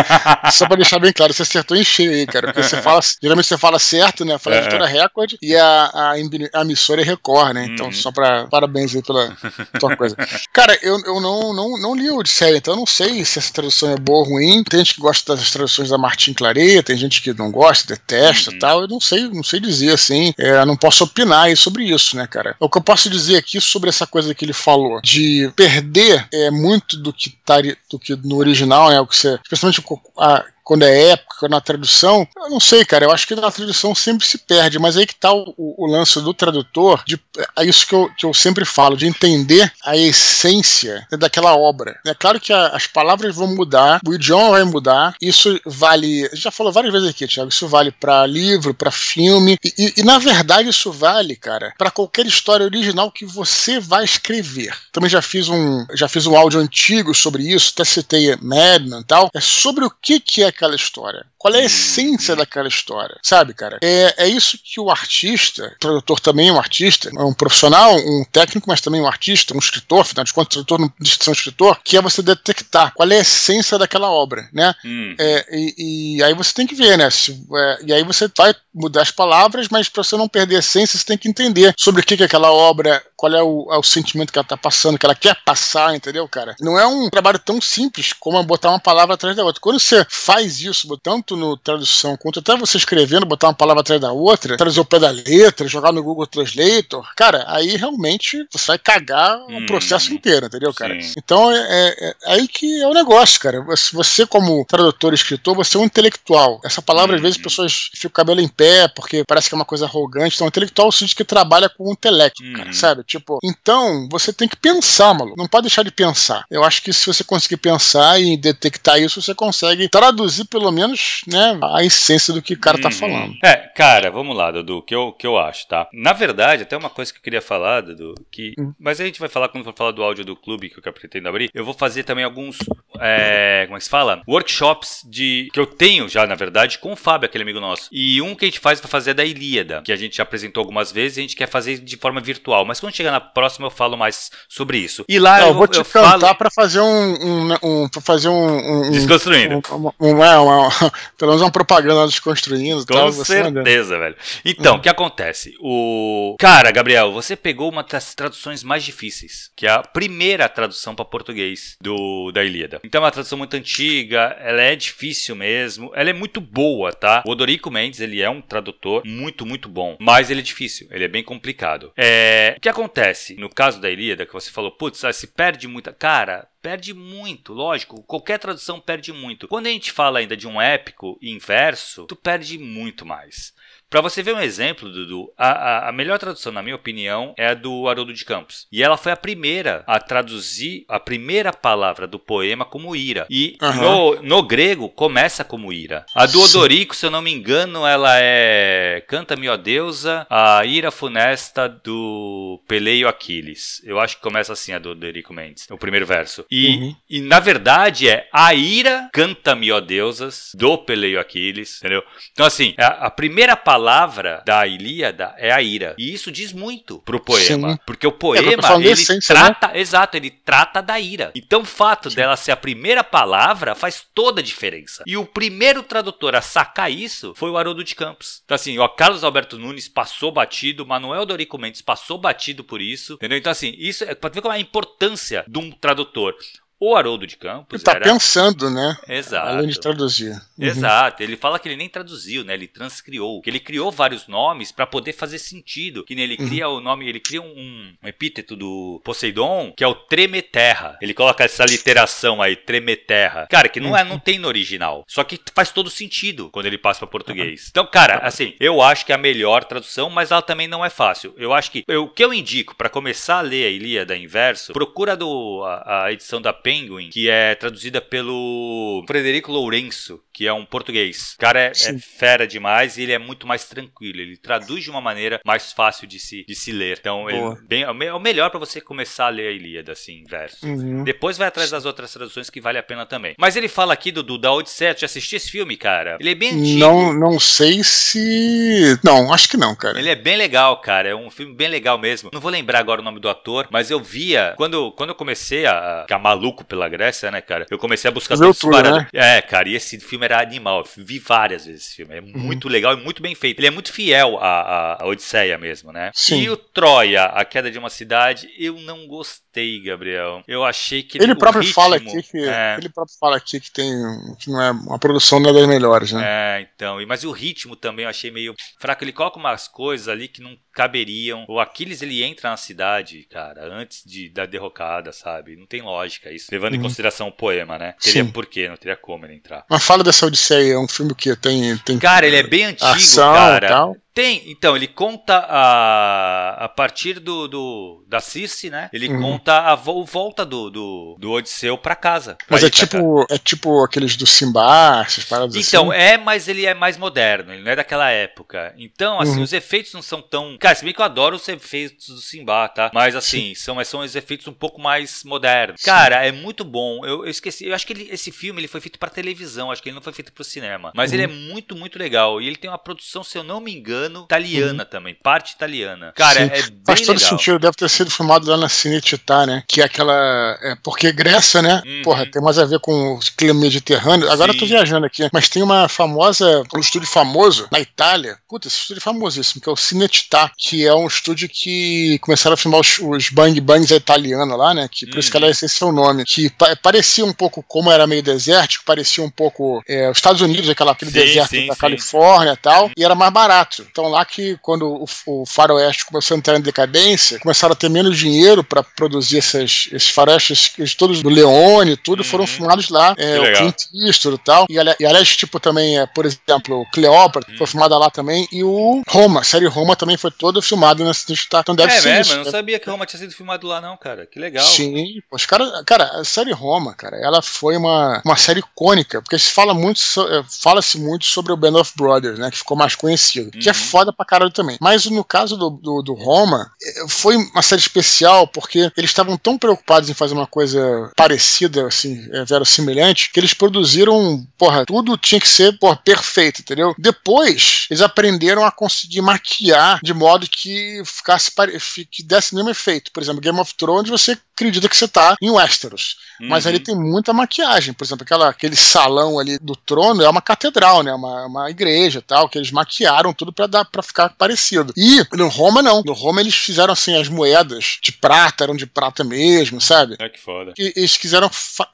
só pra deixar bem claro, você acertou em cheio aí, cara. Porque você fala, geralmente você fala certo, né? Fala É. editora Record e a, a, a emissora é Record, né? Então, Uhum. só pra. Parabéns aí pela tua coisa. Cara, eu, eu não, não, não li o Odisseia, então eu não sei se essa tradução é boa ou ruim. Tem gente que gosta das traduções da Martin Clareia, tem gente que não gosta, detesta Uhum. e tal. Eu não sei, não sei dizer assim. É, não posso opinar aí sobre isso, né, cara? O que eu posso dizer aqui sobre essa coisa que ele falou, de perder é muito do que, tá, do que no original, né? O que você, especialmente a- quando é época, na tradução, eu não sei, cara. Eu acho que na tradução sempre se perde, mas aí que tá o, o- lance do tradutor, de, é isso que eu, que eu sempre falo, de entender a essência daquela obra. É claro que a- as palavras vão mudar, o idioma vai mudar, isso vale. Já falou várias vezes aqui, Thiago, isso vale para livro, para filme, e, e- e, na verdade isso vale, cara, para qualquer história original que você vai escrever. Também já fiz um, já fiz um áudio antigo sobre isso, até citei Madman e tal. É sobre o que, que é aquela história. Qual é a essência daquela história, sabe, cara? É, é isso que o artista, o tradutor também é um artista, é um profissional, um técnico, mas também um artista, um escritor, afinal de contas, tradutor não diz que ser um escritor, que é você detectar qual é a essência daquela obra, né? Hum. É, e, e aí você tem que ver, né? Se, é, e aí você vai mudar as palavras, mas para você não perder a essência, você tem que entender sobre o que, que é aquela obra, qual é o, é o sentimento que ela tá passando, que ela quer passar, entendeu, cara? Não é um trabalho tão simples como botar uma palavra atrás da outra. Quando você faz isso, tanto no tradução quanto até você escrevendo, botar uma palavra atrás da outra, trazer o pé da letra, jogar no Google Translator, cara, aí realmente você vai cagar o Hum, processo inteiro, entendeu, cara? sim. Então é, é- é aí que é o negócio, cara. Você, você, como tradutor e escritor, você é um intelectual. Essa palavra, às vezes, as pessoas ficam o cabelo em pé, porque parece que é uma coisa arrogante. Então, intelectual sentido que trabalha com o intelecto, cara, Uhum. sabe? Tipo, então, você tem que pensar, maluco. Não pode deixar de pensar. Eu acho que se você conseguir pensar e detectar isso, você consegue traduzir, pelo menos, né, a essência do que o cara tá Uhum. falando. É, cara, vamos lá, Dudu, que eu, que eu acho, tá? Na verdade, até uma coisa que eu queria falar, Dudu, que. Hum. Mas a gente vai falar quando for falar do áudio do clube que eu pretendo abrir. Eu vou fazer também alguns. é, como é que se fala? Workshops de. que eu tenho já, na verdade, com o Fábio, aquele amigo nosso. E um que a gente faz vai fazer é da Ilíada, que a gente já apresentou algumas vezes e a gente quer fazer de forma virtual. Mas quando chegar na próxima, eu falo mais sobre isso. E lá eu, eu vou te eu cantar falo. pra fazer um, um, um pra fazer um, um- um- Desconstruindo. um- um- é, uma- pelo menos uma propaganda desconstruindo e Com tal. certeza, velho. Então, o que acontece? O. Cara, Gabriel, você pegou uma das traduções mais difíceis, que é a primeira tradução para português do da Ilíada. Então, é uma tradução muito antiga, ela é difícil mesmo, ela é muito boa, tá? O Odorico Mendes, ele é um tradutor muito, muito bom, mas ele é difícil, ele é bem complicado. É... O que acontece? No caso da Ilíada, que você falou, putz, se perde muita. Cara, perde muito, lógico. Qualquer tradução perde muito. Quando a gente fala ainda de um épico inverso, tu perde muito mais. Pra você ver um exemplo, Dudu, a, a, a melhor tradução, na minha opinião, é a do Haroldo de Campos. E ela foi a primeira a traduzir a primeira palavra do poema como ira. E Aham. no, no grego começa como ira. A do. Odorico, se eu não me engano, ela é Canta-me, ó deusa, a ira funesta do Peleio Aquiles. Eu acho que começa assim a do Odorico Mendes, o primeiro verso. E, Uhum. e na verdade é a ira, canta-me, ó deusas, do Peleio Aquiles, entendeu? Então, assim, a, a primeira palavra da Ilíada é a ira. E isso diz muito pro poema. Sim. Porque o porque poema, da ele essência, né? trata. Exato, ele trata da ira. Então, o fato dela ser a primeira palavra faz toda a diferença. E o primeiro tradutor a sacar isso foi o Haroldo de Campos. Então, assim, o Carlos Alberto Nunes passou batido, Manuel Dorico Mendes passou batido por isso, entendeu? Então, assim, isso é pra ver qual é a importância de um tradutor. O Haroldo de Campos Ele tá pensando, né? Exato. Além de traduzir. Uhum. Exato, ele fala que ele nem traduziu, né? Ele transcriou, que ele criou vários nomes para poder fazer sentido. Que nem ele Uhum. cria o nome, ele cria um, um epíteto do Poseidon, que é o Tremeterra. Ele coloca essa literação aí, Tremeterra. Cara, que não é, Uhum. não tem no original. Só que faz todo sentido quando ele passa para português. Então, cara, assim, eu acho que é a melhor tradução, mas ela também não é fácil. Eu acho que eu- o que eu indico para começar a ler a Ilíada em verso, procura do, a, a edição da Penguin, que é traduzida pelo Frederico Lourenço, que é um português. O cara é, é, fera demais e ele é muito mais tranquilo. Ele traduz de uma maneira mais fácil de se, de se ler. Então, ele, bem, é o melhor para você começar a ler a Ilíada, assim, verso. Uhum. Depois vai atrás das outras traduções que vale a pena também. Mas ele fala aqui do, do da Odisseia. Já assisti esse filme, cara? Ele é bem antigo. Não, não sei se. Não, acho que não, cara. Ele é bem legal, cara. É um filme bem legal mesmo. Não vou lembrar agora o nome do ator, mas eu via. Quando, quando eu comecei a ficar maluco pela Grécia, né, cara? Eu comecei a buscar tudo, né? É, cara, e esse filme era animal. Eu vi várias vezes esse filme. É uhum. muito legal e muito bem feito. Ele é muito fiel à, à Odisseia mesmo, né? Sim. E o Troia, a queda de uma cidade, eu não gostei, Gabriel. Eu achei que ele próprio ritmo, fala aqui que é... ele próprio fala aqui que tem que não é uma produção não é das melhores, né? É, então. Mas o ritmo também eu achei meio fraco. Ele coloca umas coisas ali que não caberiam. O Aquiles ele entra na cidade, cara, antes de da derrocada, sabe? Não tem lógica isso. Levando uhum. em consideração o poema, né? Teria Sim. porquê, não teria como ele entrar. Mas fala dessa Odisseia, é um filme que tem tem Cara, ele é bem antigo, ação, cara. Tal. Tem, então, ele conta a, a partir do, do da Circe, né? Ele uhum. conta a vo, volta do, do, do Odisseu para casa. Mas é tipo, é tipo aqueles do Simba, essas paradas Então, assim. é, mas ele é mais moderno, ele não é daquela época. Então, assim, uhum. os efeitos não são tão. Cara, se bem que eu adoro os efeitos do Simba, tá? Mas assim, são, são os efeitos um pouco mais modernos. Sim. Cara, é muito bom. Eu, eu, esqueci, eu acho que ele, esse filme ele foi feito para televisão, acho que ele não foi feito pro cinema. Mas uhum. ele é muito, muito legal. E ele tem uma produção, se eu não me engano italiana uhum. também, parte italiana. Cara, Sim. é bem Faz todo legal. sentido, deve ter sido filmado lá na Cinecittà, né? Que é aquela. É, porque Grécia, né? Uhum. Porra, tem mais a ver com o clima mediterrâneo. Agora Sim. eu tô viajando aqui, mas tem uma famosa, um estúdio famoso na Itália. Puta, esse estúdio é famosíssimo, que é o Cinecittà, que é um estúdio que começaram a filmar os, os Bang Bangs italianos lá, né? Que por uhum. isso que ela, esse é o nome. Que pa parecia um pouco, como era meio desértico, parecia um pouco é, os Estados Unidos, aquela, aquele sim, deserto sim, da sim. Califórnia e tal, e era mais barato. Então lá que quando o, o faroeste começou a entrar em decadência, começaram a ter menos dinheiro para produzir essas, esses faroestes, todos do Leone e tudo, uhum. foram filmados lá. É, o Clint Eastwood e tal. E, e aliás, tipo, também, é, por exemplo, Cleópatra uhum. foi filmada lá também. E o Roma, a série Roma também foi toda filmada nesse estado. Então deve é, ser. É, mas eu não sabia que Roma tinha sido filmado lá, não, cara. Que legal. Sim, os cara, cara, a série Roma, cara, ela foi uma, uma série icônica, porque se fala muito, é, fala-se muito sobre o Band of Brothers, né? Que ficou mais conhecido. Uhum. Que é. Foda pra caralho também. Mas no caso do, do, do Roma, foi uma série especial porque eles estavam tão preocupados em fazer uma coisa parecida, assim, é, semelhante, que eles produziram, porra, tudo tinha que ser, porra, perfeito, entendeu? Depois, eles aprenderam a conseguir maquiar de modo que ficasse que desse o mesmo efeito. Por exemplo, Game of Thrones, você acredita que você tá em Westeros. Uhum. Mas ali tem muita maquiagem. Por exemplo, aquela, aquele salão ali do trono é uma catedral, né? Uma, uma igreja tal, que eles maquiaram tudo para dar para ficar parecido. E no Roma, não. No Roma eles fizeram assim, as moedas de prata, eram de prata mesmo, sabe? É que foda. E eles quiseram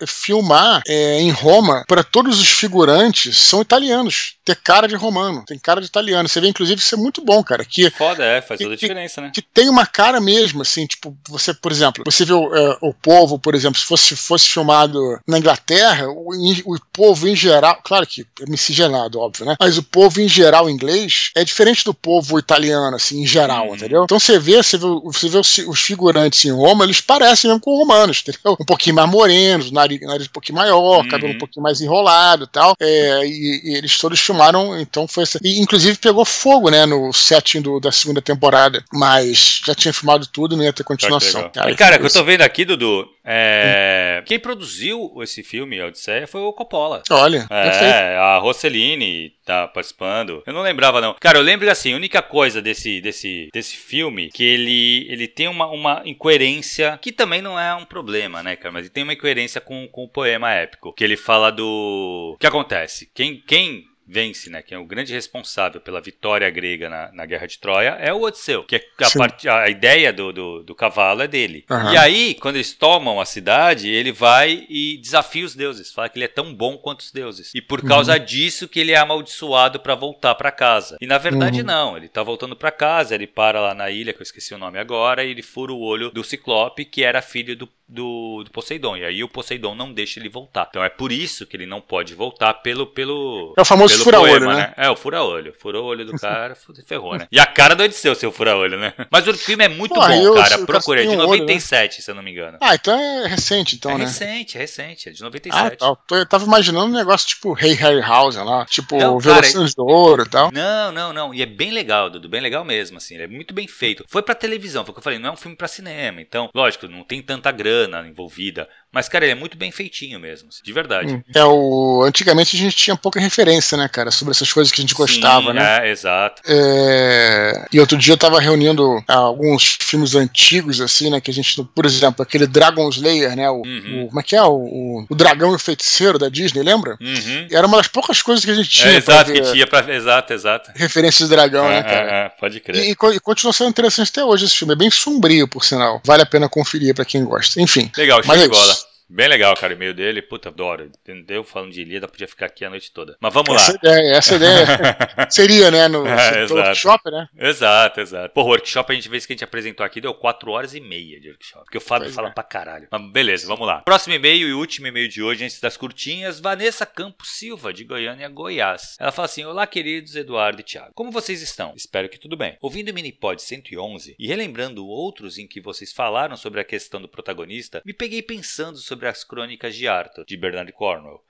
filmar é, em Roma para todos os figurantes são italianos. Ter cara de romano, tem cara de italiano. Você vê, inclusive, isso é muito bom, cara. Que, foda, é, faz toda a diferença, né? Que tem uma cara mesmo, assim, tipo, você, por exemplo, você vê o, é, o povo, por exemplo, se fosse, fosse filmado na Inglaterra, o, o povo em geral, claro que é miscigenado, óbvio, né? Mas o povo em geral inglês é diferente do povo italiano, assim, em geral, uhum. entendeu? Então você vê, você vê, você vê os, os, figurantes em Roma, eles parecem mesmo com romanos, entendeu? Um pouquinho mais morenos, nariz, nariz um pouquinho maior, uhum. cabelo um pouquinho mais enrolado e tal. É, e, e, eles todos filmaram, então foi essa. E inclusive pegou fogo, né, no setting do, da segunda temporada. Mas já tinha filmado tudo, não ia ter continuação. Cara, cara, que eu tô vendo aqui, Dudu, é, hum. quem produziu esse filme, a Odisseia, foi o Coppola. Olha, é, a Rossellini tá participando. Eu não lembrava, não. Cara, eu lembro assim, a única coisa desse, desse, desse filme que ele, ele tem uma, uma incoerência que também não é um problema, né, cara? Mas ele tem uma incoerência com, com o poema épico. Que ele fala do. O que acontece? Quem, quem vence, né? Quem é o grande responsável pela vitória grega na, na Guerra de Troia é o Odisseu, que é a, part, a ideia do, do, do, cavalo é dele. Uhum. E aí, quando eles tomam a cidade, ele vai e desafia os deuses, fala que ele é tão bom quanto os deuses. E por causa uhum. disso que ele é amaldiçoado para voltar para casa. E na verdade uhum. não, ele tá voltando para casa, ele para lá na ilha, que eu esqueci o nome agora, e ele fura o olho do Ciclope, que era filho do do, do, Poseidon. E aí o Poseidon não deixa ele voltar. Então é por isso que ele não pode voltar pelo. pelo é o famoso famoso fura-olho, né? né? É, o fura-olho. Furou o olho do cara, ferrou, né? E a cara do Odisseu, seu fura-olho, né? Mas o filme é muito Pô, bom, eu, cara. Procura, é de 97, olho, né? se eu não me engano. Ah, então é recente, então, é né? recente, é recente, é de 97. Ah, tá. Eu tava imaginando um negócio tipo Hey Harryhausen lá, tipo Velocidade do Ouro e tal. Não, não, não. E é bem legal, Dudu, bem legal mesmo, assim. Ele é muito bem feito. Foi pra televisão, foi o que eu falei, não é um filme pra cinema. Então, lógico, não tem tanta grana envolvida. Mas, cara, ele é muito bem feitinho mesmo, de verdade. Hum. É, o... Antigamente a gente tinha pouca referência, né, cara, sobre essas coisas que a gente gostava, Sim, né? É, exato. É... E outro dia eu tava reunindo alguns filmes antigos, assim, né, que a gente, por exemplo, aquele Dragon Slayer, né, o, uhum. o como é que é? O, o, Dragão e o Feiticeiro da Disney, lembra? Uhum. Era uma das poucas coisas que a gente tinha. É, exato, que tinha pra... Exato, exato. Referências de dragão, né, é, né, cara? É, é, pode crer. E, e, continua sendo interessante até hoje esse filme. É bem sombrio, por sinal. Vale a pena conferir pra quem gosta. Enfim. Legal, show de bola. Bem legal, cara, o e-mail dele. Puta, adoro. Entendeu? Falando de Ilíada, podia ficar aqui a noite toda. Mas vamos essa lá. Ideia, essa ideia seria, né? No, é, workshop, né? Exato, exato. Pô, workshop a gente vê que a gente apresentou aqui deu 4 horas e meia de workshop. Porque o Fábio pois fala é. pra caralho. Mas beleza, vamos lá. Próximo e-mail e último e-mail de hoje, antes das curtinhas, Vanessa Campos Silva, de Goiânia, Goiás. Ela fala assim: Olá, queridos Eduardo e Thiago. Como vocês estão? Espero que tudo bem. Ouvindo o Minipod 111 e relembrando outros em que vocês falaram sobre a questão do protagonista, me peguei pensando sobre as crônicas de Arthur, de Bernard Cornwell.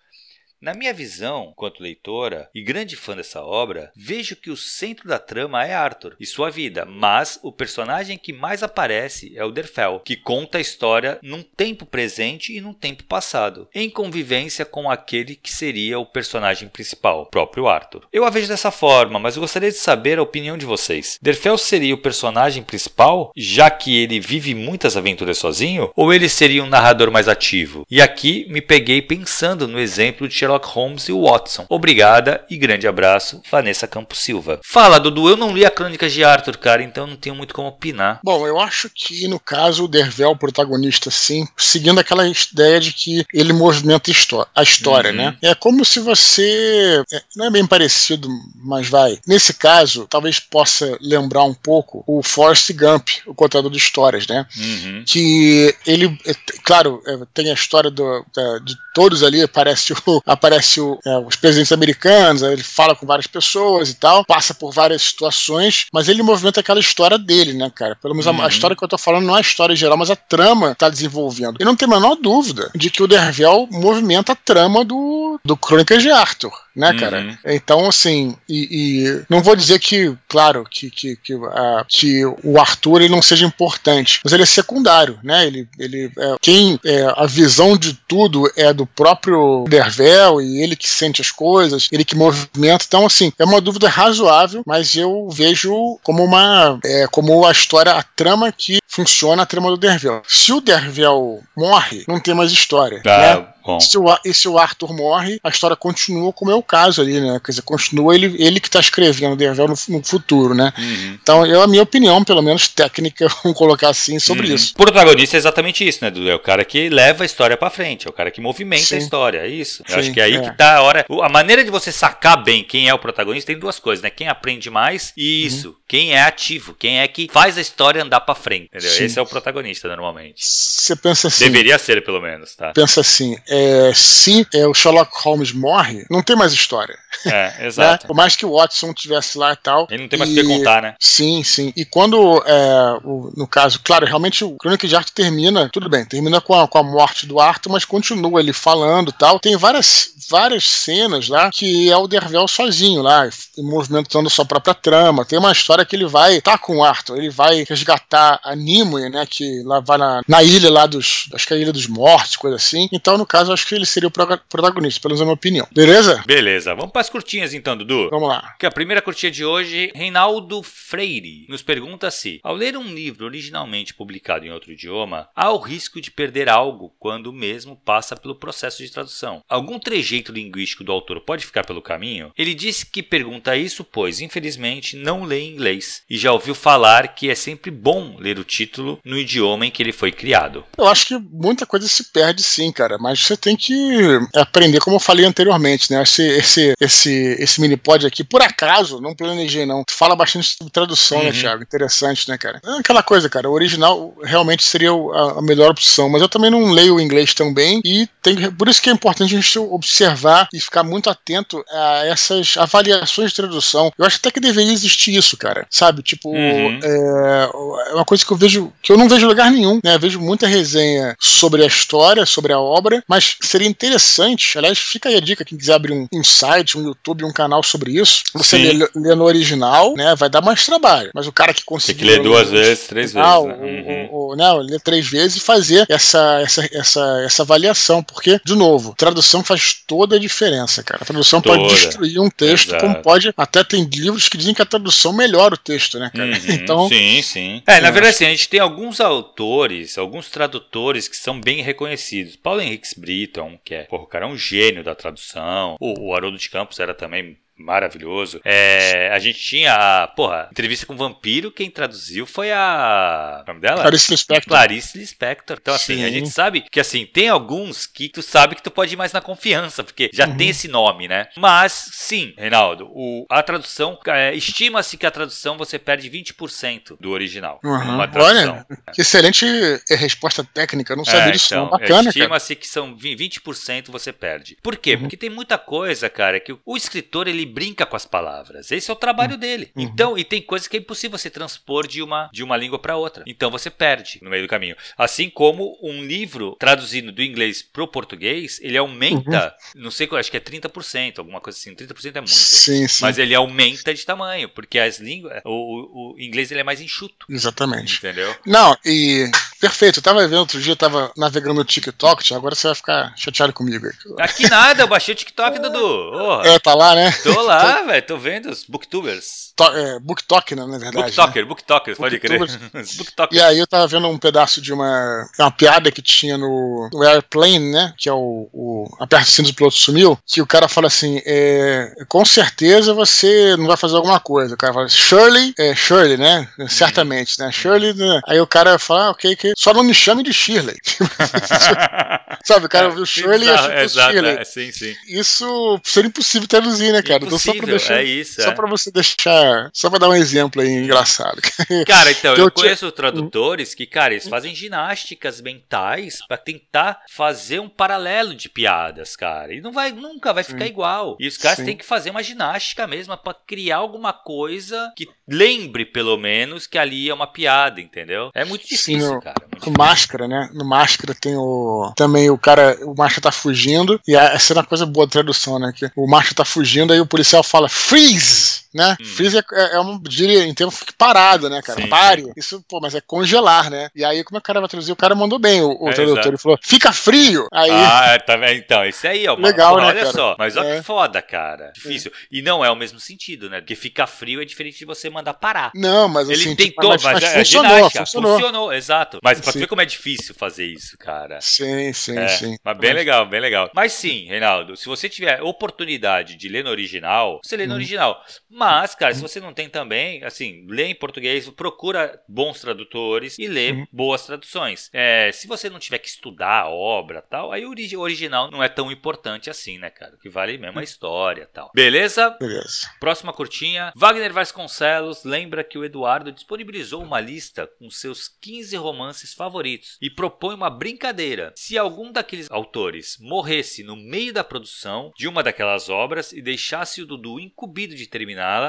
Na minha visão, enquanto leitora e grande fã dessa obra, vejo que o centro da trama é Arthur e sua vida, mas o personagem que mais aparece é o Derfel, que conta a história num tempo presente e num tempo passado, em convivência com aquele que seria o personagem principal, o próprio Arthur. Eu a vejo dessa forma, mas gostaria de saber a opinião de vocês. Derfel seria o personagem principal, já que ele vive muitas aventuras sozinho, ou ele seria um narrador mais ativo? E aqui me peguei pensando no exemplo de Sherlock Sherlock Holmes e Watson. Obrigada e grande abraço, Vanessa Campos Silva. Fala, Dudu, eu não li a Crônicas de Arthur, cara, então não tenho muito como opinar. Bom, eu acho que no caso o Dervel, o protagonista, sim, seguindo aquela ideia de que ele movimenta a história, uhum. né? É como se você. É, não é bem parecido, mas vai. Nesse caso, talvez possa lembrar um pouco o Forrest Gump, o contador de histórias, né? Uhum. Que ele, é, claro, é, tem a história do, de todos ali, aparece o, aparece o, é, os presidentes americanos, ele fala com várias pessoas e tal, passa por várias situações, mas ele movimenta aquela história dele, né, cara? Pelo menos uhum. a, a, uhum. história que eu tô falando não é a história geral, mas a trama tá desenvolvendo. E não tem a menor dúvida de que o Dervel movimenta a trama do, do Crônicas de Arthur né, cara? Uhum. Então, assim, e, e, não vou dizer que, claro, que, que, que, uh, que o Arthur ele não seja importante, mas ele é secundário, né? Ele, ele é, quem é, a visão de tudo é do próprio Dervel e ele que sente as coisas, ele que movimenta. Então, assim, é uma dúvida razoável, mas eu vejo como uma, é, como a história, a trama que funciona a trama do Dervel. Se o Dervel morre, não tem mais história. Ah, né? Bom. Se o, e se o Arthur morre, a história continua como é o caso ali, né? Quer dizer, continua ele, ele que está escrevendo Dervel no, no futuro, né? Uhum. Então, eu, a minha opinião, pelo menos técnica, vamos colocar assim, sobre uhum. isso. O protagonista é exatamente isso, né, Dudu? É o cara que leva a história para frente, é o cara que movimenta Sim. a história, é isso. Eu Sim, acho que é aí é. que tá a hora. A maneira de você sacar bem quem é o protagonista tem duas coisas, né? Quem aprende mais e isso. Uhum. Quem é ativo, quem é que faz a história andar para frente, entendeu? Sim. Esse é o protagonista, normalmente. Você pensa assim. Deveria ser, pelo menos, tá? Pensa assim, é, se é, o Sherlock Holmes morre, não tem mais história. É, exato. né? Por mais que o Watson tivesse lá e tal. Ele não tem mais o que contar, né? Sim, sim. E quando, é, o, no caso, claro, realmente o Crônica de Arthur termina, tudo bem, termina com a, com a morte do Arthur, mas continua ele falando e tal. Tem várias, várias cenas lá que é o Dervel sozinho lá, movimentando sua própria trama. Tem uma história que ele vai tá com o Arthur, ele vai resgatar a Nimue, né? Que lá vai na, na ilha lá dos. Acho que é a Ilha dos Mortos, coisa assim. Então, no caso, acho que ele seria o protagonista, pelo menos na minha opinião. Beleza? Beleza. Vamos para as curtinhas então, Dudu. Vamos lá. Que a primeira curtinha de hoje, Reinaldo Freire nos pergunta se, ao ler um livro originalmente publicado em outro idioma, há o risco de perder algo quando o mesmo passa pelo processo de tradução. Algum trejeito linguístico do autor pode ficar pelo caminho? Ele disse que pergunta isso, pois, infelizmente, não lê inglês e já ouviu falar que é sempre bom ler o título no idioma em que ele foi criado. Eu acho que muita coisa se perde sim, cara, mas você tem que aprender, como eu falei anteriormente, né? Esse, esse, esse, esse mini-pod aqui, por acaso, não planejei não. Tu fala bastante sobre tradução, né, uhum. né, Thiago? Interessante, né, cara? É aquela coisa, cara, o original realmente seria a, a melhor opção, mas eu também não leio o inglês tão bem e tem, por isso que é importante a gente observar e ficar muito atento a essas avaliações de tradução. Eu acho até que deveria existir isso, cara. Sabe? Tipo, uhum. é, é uma coisa que eu vejo que eu não vejo lugar nenhum, né? Eu vejo muita resenha sobre a história, sobre a obra, mas seria interessante, aliás, fica aí a dica, quem quiser abrir um, um site, um YouTube, um canal sobre isso, você lê, lê, no original, né? Vai dar mais trabalho. Mas o cara que conseguiu. Tem que ler duas vezes, três vezes. Né? Uhum. O, o, né? Ler três vezes e fazer essa, essa, essa, essa avaliação, porque, de novo, tradução faz toda a diferença, cara. A tradução toda. pode destruir um texto, Exato. como pode. Até tem livros que dizem que a tradução melhora o texto, né, cara? Uhum. Então. Sim, sim. É, na verdade, assim, a gente tem alguns autores, alguns tradutores que são bem reconhecidos. Paulo Henrique Brito é que é, porra, o cara é um gênio da tradução. O, o Haroldo de Campos era também maravilhoso. É, a gente tinha a, porra, entrevista com o vampiro, quem traduziu foi a. O nome dela? Clarice Lispector. Clarice Lispector. Então, assim, Sim. a gente sabe que, assim, tem alguns que tu sabe que tu pode ir mais na confiança, porque já uhum. tem esse nome, né? Mas, sim, Reinaldo, o, a tradução, é, estima-se que a tradução você perde 20% do original. Uhum. Olha, que excelente resposta técnica, não sabia é, disso. Então, bacana, Estima-se que são 20% você perde. Por quê? Uhum. Porque tem muita coisa, cara, que o escritor, ele brinca com as palavras. Esse é o trabalho uhum. dele. Então, e tem coisas que é impossível você transpor de uma, de uma língua para outra. Então você perde no meio do caminho. Assim como um livro traduzido do inglês pro português, ele aumenta, uhum. não sei, acho que é 30%, alguma coisa assim. 30% é muito. Sim, sim. Mas ele aumenta de tamanho, porque as línguas, o, o, inglês ele é mais enxuto. Exatamente. Entendeu? Não, e perfeito. Eu tava vendo outro dia, eu tava navegando no TikTok, agora você vai ficar chateado comigo. Aqui nada, eu baixei o TikTok, Dudu. Oh. É, tá lá, né? Tô lá, velho, tô vendo os booktubers. To é, booktalk, né, na verdade. Booktalker, né? booktalker, pode crer. e aí eu tava vendo um pedaço de uma, uma piada que tinha no, no Airplane, né, que é o, o Aperta o cinto do piloto sumiu, que o cara fala assim, é, com certeza você não vai fazer alguma coisa. O cara fala, Shirley, é, Shirley, né, certamente, né, Shirley, né? aí o cara fala, ah, ok, ok, só não me chame de Shirley. Sabe, o cara ouviu Shirley e achou que Shirley. É, sim, sim. Isso seria impossível traduzir, né, cara? Impossível, então só pra deixar, é isso. Só é. pra você deixar. Só pra dar um exemplo aí engraçado. Cara, então, eu, eu conheço te... tradutores que, cara, eles fazem ginásticas mentais para tentar fazer um paralelo de piadas, cara. E não vai, nunca vai ficar Sim. igual. E os caras Sim. têm que fazer uma ginástica mesmo para criar alguma coisa que lembre, pelo menos, que ali é uma piada, entendeu? É muito difícil, Sim, no, cara. Muito no Máscara, né? No Máscara tem o. Também o cara. O Máscara tá fugindo. E essa é uma coisa boa de tradução, né? Que o Máscara tá fugindo, aí o policial fala freeze! Né? Hum. Freeze é, é, é um, diria, em termos, fique parado, né, cara? Sim, Pare. Sim. Isso, pô, mas é congelar, né? E aí, como é que o cara vai traduzir? O cara mandou bem, o, o é, tradutor. Ele falou, fica frio! Aí... Ah, tá vendo? Então, isso aí, ó. Legal, porra, né, Olha cara? só. Mas olha é. que foda, cara. Difícil. É. E não é o mesmo sentido, né? Porque ficar frio é diferente de você mandar parar. Não, mas Ele assim, tentou, mas, mas, mas é, funcionou, ginástica. Funcionou. funcionou. exato. Mas pra ver como é difícil fazer isso, cara. Sim, sim, é, sim. Mas bem legal, bem legal. Mas sim, Reinaldo, se você tiver oportunidade de ler no original, você lê no hum. original. Mas, cara, hum. se você não tem também, assim, lê em português, procura bons tradutores e lê hum. boas traduções. É, se você não tiver que estudar a obra tal, aí o original não é tão importante assim, né, cara? O que vale mesmo é a história tal. Beleza? Beleza. Próxima curtinha. Wagner Vasconcelos lembra que o Eduardo disponibilizou uma lista com seus 15 romances favoritos e propõe uma brincadeira. Se algum daqueles autores morresse no meio da produção de uma daquelas obras e deixasse o Dudu incumbido de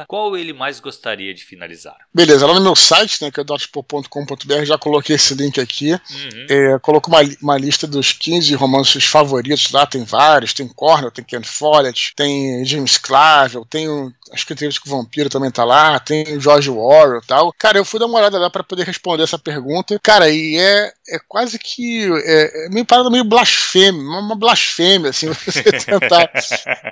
qual ele mais gostaria de finalizar? Beleza, lá no meu site, né, que é dotspop.com.br, já coloquei esse link aqui. Uhum. É, coloco uma, uma lista dos 15 romances favoritos lá, tem vários, tem Cornell, tem Ken Follett, tem James Clavel, tem acho que entrevista com o Vampiro também tá lá, tem o George Orwell e tal. Cara, eu fui dar uma olhada lá para poder responder essa pergunta. Cara, e é, é quase que é, é meio parada meio blasfêmia, uma blasfêmia, assim, você tentar,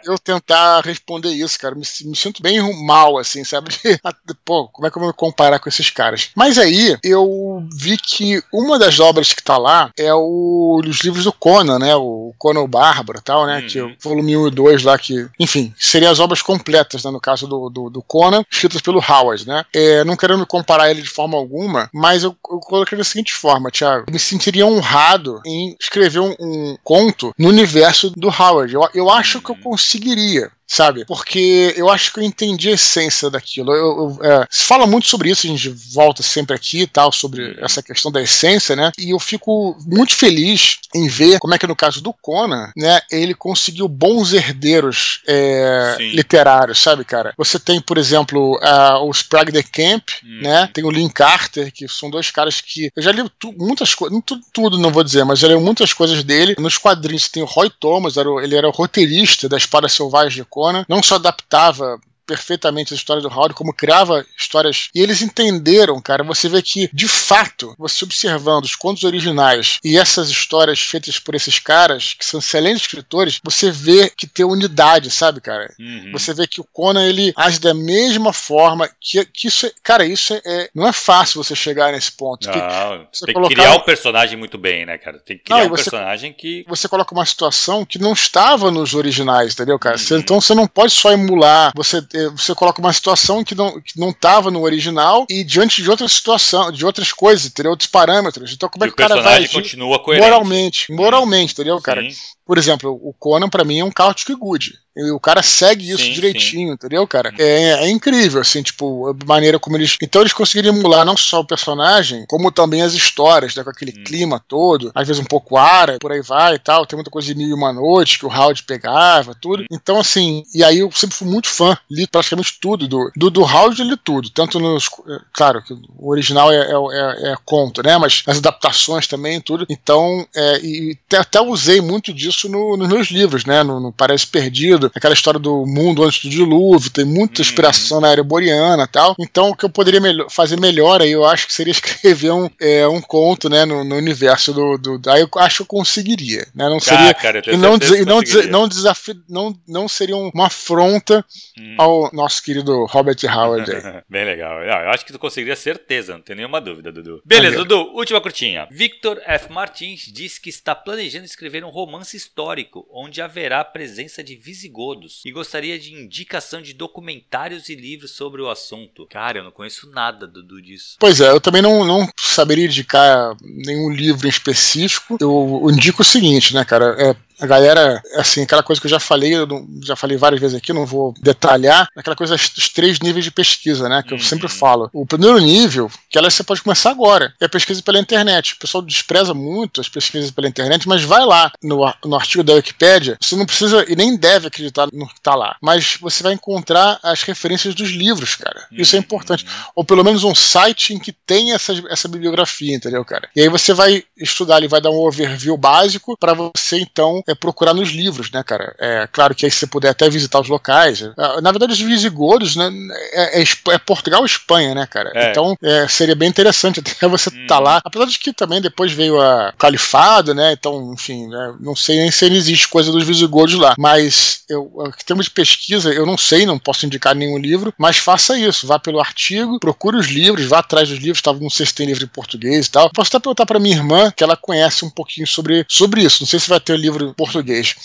eu tentar responder isso, cara. Me, me sinto bem mal, assim, sabe? Pô, como é que eu vou me comparar com esses caras? Mas aí eu vi que uma das obras que tá lá é o, os livros do Conan, né? O Conan o Bárbaro e tal, né? Uhum. Que é o volume 1 e 2 lá, que, enfim, seriam as obras completas, né? No caso caso do, do, do Conan, escritas pelo Howard, né? É, não querendo comparar ele de forma alguma, mas eu, eu coloquei da seguinte forma, Thiago. Me sentiria honrado em escrever um, um conto no universo do Howard. Eu, eu acho que eu conseguiria sabe? Porque eu acho que eu entendi a essência daquilo. Eu, eu, é, se fala muito sobre isso, a gente volta sempre aqui e tal, sobre uhum. essa questão da essência, né? E eu fico muito feliz em ver como é que no caso do Conan, né, ele conseguiu bons herdeiros é, literários, sabe, cara? Você tem, por exemplo, uh, o Sprague de Camp, uhum. né? Tem o Lynn Carter, que são dois caras que eu já li tu, muitas coisas, tudo, tudo, não vou dizer, mas já li muitas coisas dele. Nos quadrinhos tem o Roy Thomas, era o, ele era o roteirista da Espada Selvagem de Conan Não só adaptava perfeitamente a história do Howard, como criava histórias. E eles entenderam, cara. Você vê que, de fato, você observando os contos originais e essas histórias feitas por esses caras, que são excelentes escritores, você vê que tem unidade, sabe, cara? Uhum. Você vê que o Conan ele age da mesma forma. Que, que isso, é, cara, isso é, é não é fácil você chegar nesse ponto. Não, você tem que criar o personagem muito bem, né, cara? Tem que criar não, um você, personagem que. Você coloca uma situação que não estava nos originais, entendeu, cara? Uhum. Você, então você não pode só emular. Você você coloca uma situação que não que não estava no original e diante de outra situação, de outras coisas, entendeu? Outros parâmetros. Então como é que o cara vai agir continua coerente. moralmente, moralmente, entendeu, cara? Sim. Por exemplo, o Conan para mim é um Chaotic Good. E o cara segue isso sim, direitinho, sim. entendeu, cara? Uhum. É, é, incrível, assim, tipo, a maneira como eles. Então eles conseguiram emular não só o personagem, como também as histórias, né? Com aquele hum. clima todo, às vezes um pouco árabe, por aí vai e tal. Tem muita coisa de mil e uma noite que o Howard pegava, tudo. Hum. Então, assim, e aí eu sempre fui muito fã, li praticamente tudo. Do, do, do Howard eu li tudo. Tanto nos. É, claro, que o original é, é, é, é conto, né? Mas as adaptações também, tudo. Então, é, e até usei muito disso no, nos meus livros, né? No, no Parece Perdido aquela história do mundo antes do dilúvio, tem muita uhum. inspiração uhum. na área boreana e tal. Então, o que eu poderia melhor, fazer melhor aí, eu acho que seria escrever um, é, um conto, né, no, no universo do, do, Aí eu acho que eu conseguiria, né? Não seria. Ah, cara, e não, não, não, desafio, não, não seria uma afronta hum. ao nosso querido Robert Howard aí. Bem legal. Eu acho que tu conseguiria certeza, não tem nenhuma dúvida, Dudu. Beleza, Dudu, última curtinha. Victor F. Martins diz que está planejando escrever um romance histórico onde haverá presença de visigodos e gostaria de indicação de documentários e livros sobre o assunto. Cara, eu não conheço nada, Dudu, disso. Pois é, eu também não, não saberia indicar nenhum livro em específico. Eu indico o seguinte, né, cara? É, a galera, assim, aquela coisa que eu já falei, eu não, já falei várias vezes aqui, não vou detalhar, aquela coisa dos três níveis de pesquisa, né? Que uhum. eu sempre falo. O primeiro nível, que ela você pode começar agora, é a pesquisa pela internet. O pessoal despreza muito as pesquisas pela internet, mas vai lá no, no artigo da Wikipédia, você não precisa e nem deve acreditar no que está lá. Mas você vai encontrar as referências dos livros, cara. Isso é uhum. importante. Ou pelo menos um site em que tem essa, essa bibliografia, entendeu, cara? E aí você vai estudar, ele vai dar um overview básico para você então é procurar nos livros, né, cara? É claro que aí você puder até visitar os locais. É, na verdade, os visigodos, né, é, é, é Portugal e Espanha, né, cara? É. Então é, seria bem interessante até você estar hum. tá lá. Apesar de que também depois veio a Califado, né? Então, enfim, né, não sei nem se existe coisa dos visigodos lá. Mas eu, em termos de pesquisa, eu não sei, não posso indicar nenhum livro, mas faça isso. Vá pelo artigo, procure os livros, vá atrás dos livros. Tava, não sei se tem livro em português e tal. Posso até perguntar para minha irmã, que ela conhece um pouquinho sobre, sobre isso. Não sei se vai ter livro português.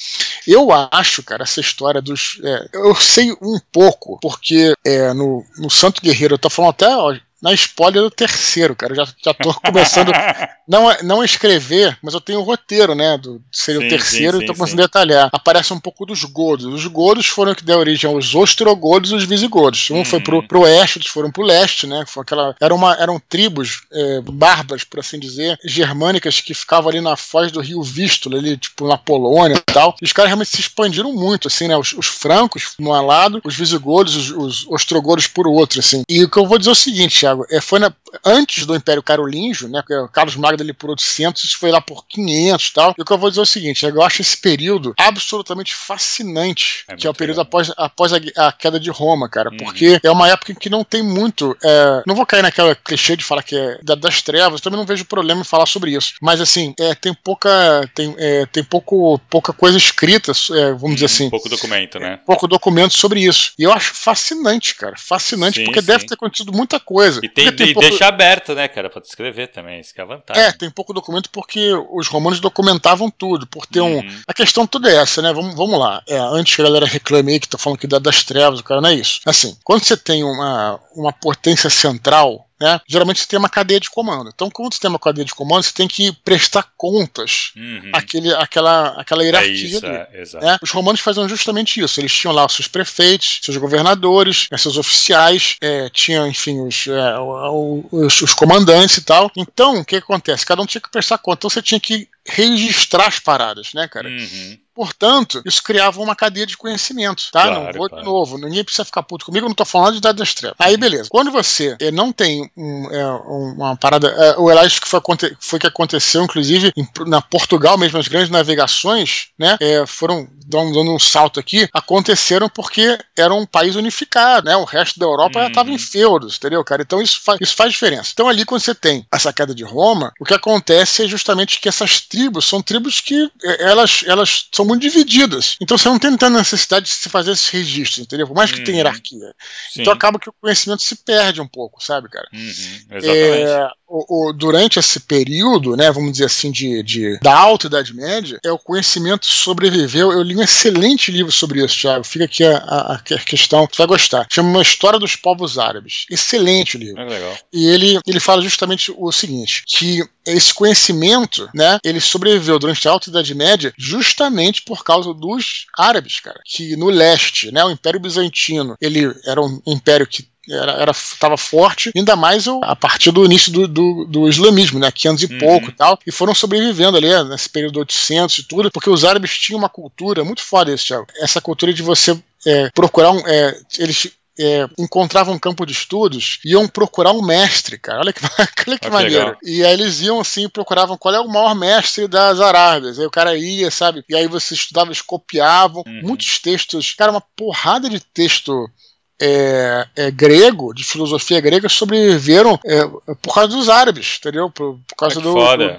Eu acho, cara, essa história dos. É, eu sei um pouco, porque é, no, no Santo Guerreiro, eu tô falando até. Ó, na spoiler do terceiro, cara. Eu já, já tô começando. não, não escrever, mas eu tenho o roteiro, né? Do, seria sim, o terceiro, sim, e tô começando sim. a detalhar. Aparece um pouco dos godos. Os godos foram que deu origem aos ostrogodos e os visigodos. Um foi pro, uhum. pro oeste, outros foram pro leste, né? Foi aquela, era uma, eram tribos é, bárbaras, por assim dizer, germânicas que ficavam ali na foz do rio Vístula, ali, tipo, na Polônia e tal. E os caras realmente se expandiram muito, assim, né? Os, os francos, de um lado, os visigodos, os, os ostrogodos por outro, assim. E o que eu vou dizer é o seguinte, Thiago, é, foi na, antes do Império Carolíngio, né? Porque Carlos Magno ele por 800, isso foi lá por 500 e tal. E o que eu vou dizer é o seguinte: eu acho esse período absolutamente fascinante, é que é o período legal. após, após a, a, queda de Roma, cara, uhum. porque é uma época em que não tem muito. É, não vou cair naquela clichê de falar que é da, das trevas, também não vejo problema em falar sobre isso. Mas assim, é, tem pouca. Tem, é, tem pouco, pouca coisa escrita, é, vamos dizer uhum, assim. Pouco documento, né? Pouco documento sobre isso. E eu acho fascinante, cara. Fascinante, sim, porque sim. deve ter acontecido muita coisa. E, tem, e deixa deixar aberto, né, cara, pra escrever também, isso que é a vantagem. É, tem pouco documento porque os romanos documentavam tudo, por ter uhum. um... A questão toda é essa, né, vamos, vamos lá. É, antes que a galera reclame aí que tá falando que dá das trevas, o cara não é isso. Assim, quando você tem uma, uma potência central, né? Geralmente você tem uma cadeia de comando. Então, quando você tem uma cadeia de comando, você tem que prestar contas uhum. àquele, àquela, àquela hierarquia. É isso, ali, é, né? Os romanos faziam justamente isso. Eles tinham lá os seus prefeitos, seus governadores, né, seus oficiais, é, tinham, enfim, os, é, os, os, comandantes e tal. Então, o que acontece? Cada um tinha que prestar conta. Então, você tinha que registrar as paradas, né, cara? Uhum. Portanto, isso criava uma cadeia de conhecimento, tá? Claro, não vou claro. de novo, ninguém precisa ficar puto comigo, não tô falando de dados das trevas. Aí, uhum. beleza. Quando você eh, não tem um, é, uma parada. É, o Elias que foi, foi que aconteceu, inclusive, em, na Portugal mesmo, as grandes navegações, né? É, foram dando, um salto aqui, aconteceram porque era um país unificado, né? O resto da Europa uhum. estava em feudos, entendeu, cara? Então isso faz, isso faz diferença. Então, ali, quando você tem essa queda de Roma, o que acontece é justamente que essas tribos são tribos que elas, elas são muito divididas. Então você não tem tanta necessidade de se fazer esses registros, entendeu? Por mais que tenha uhum. hierarquia. Sim. Então acaba que o conhecimento se perde um pouco, sabe, cara? Uhum. Exatamente. É, o, o, durante esse período, né, vamos dizer assim, de, de, da Alta Idade Média, é o conhecimento sobreviveu. Eu li um excelente livro sobre isso, Thiago. Fica aqui a, a, a questão, você vai gostar. Chama Uma História dos Povos Árabes. Excelente o livro. É legal. E ele, ele fala justamente o seguinte, que esse conhecimento, né, ele sobreviveu durante a Alta Idade Média justamente por causa dos árabes, cara, que no leste, né, o Império Bizantino, ele era um império que era, era tava forte, ainda mais a partir do início do, do, do islamismo, né, 500 e uhum. pouco e tal, e foram sobrevivendo ali nesse período 800 e tudo, porque os árabes tinham uma cultura muito foda esse, Thiago. Essa cultura de você é, procurar um, é, eles é, encontravam um campo de estudos, iam procurar um mestre, cara. Olha que, olha que ah, maneiro. Legal. E aí eles iam assim, procuravam qual é o maior mestre das Arábias. Aí o cara ia, sabe? E aí você estudava, eles copiavam. Uhum. Muitos textos, cara, uma porrada de texto é, é, grego, de filosofia grega, sobreviveram é, por causa dos árabes, entendeu? Por, por causa do,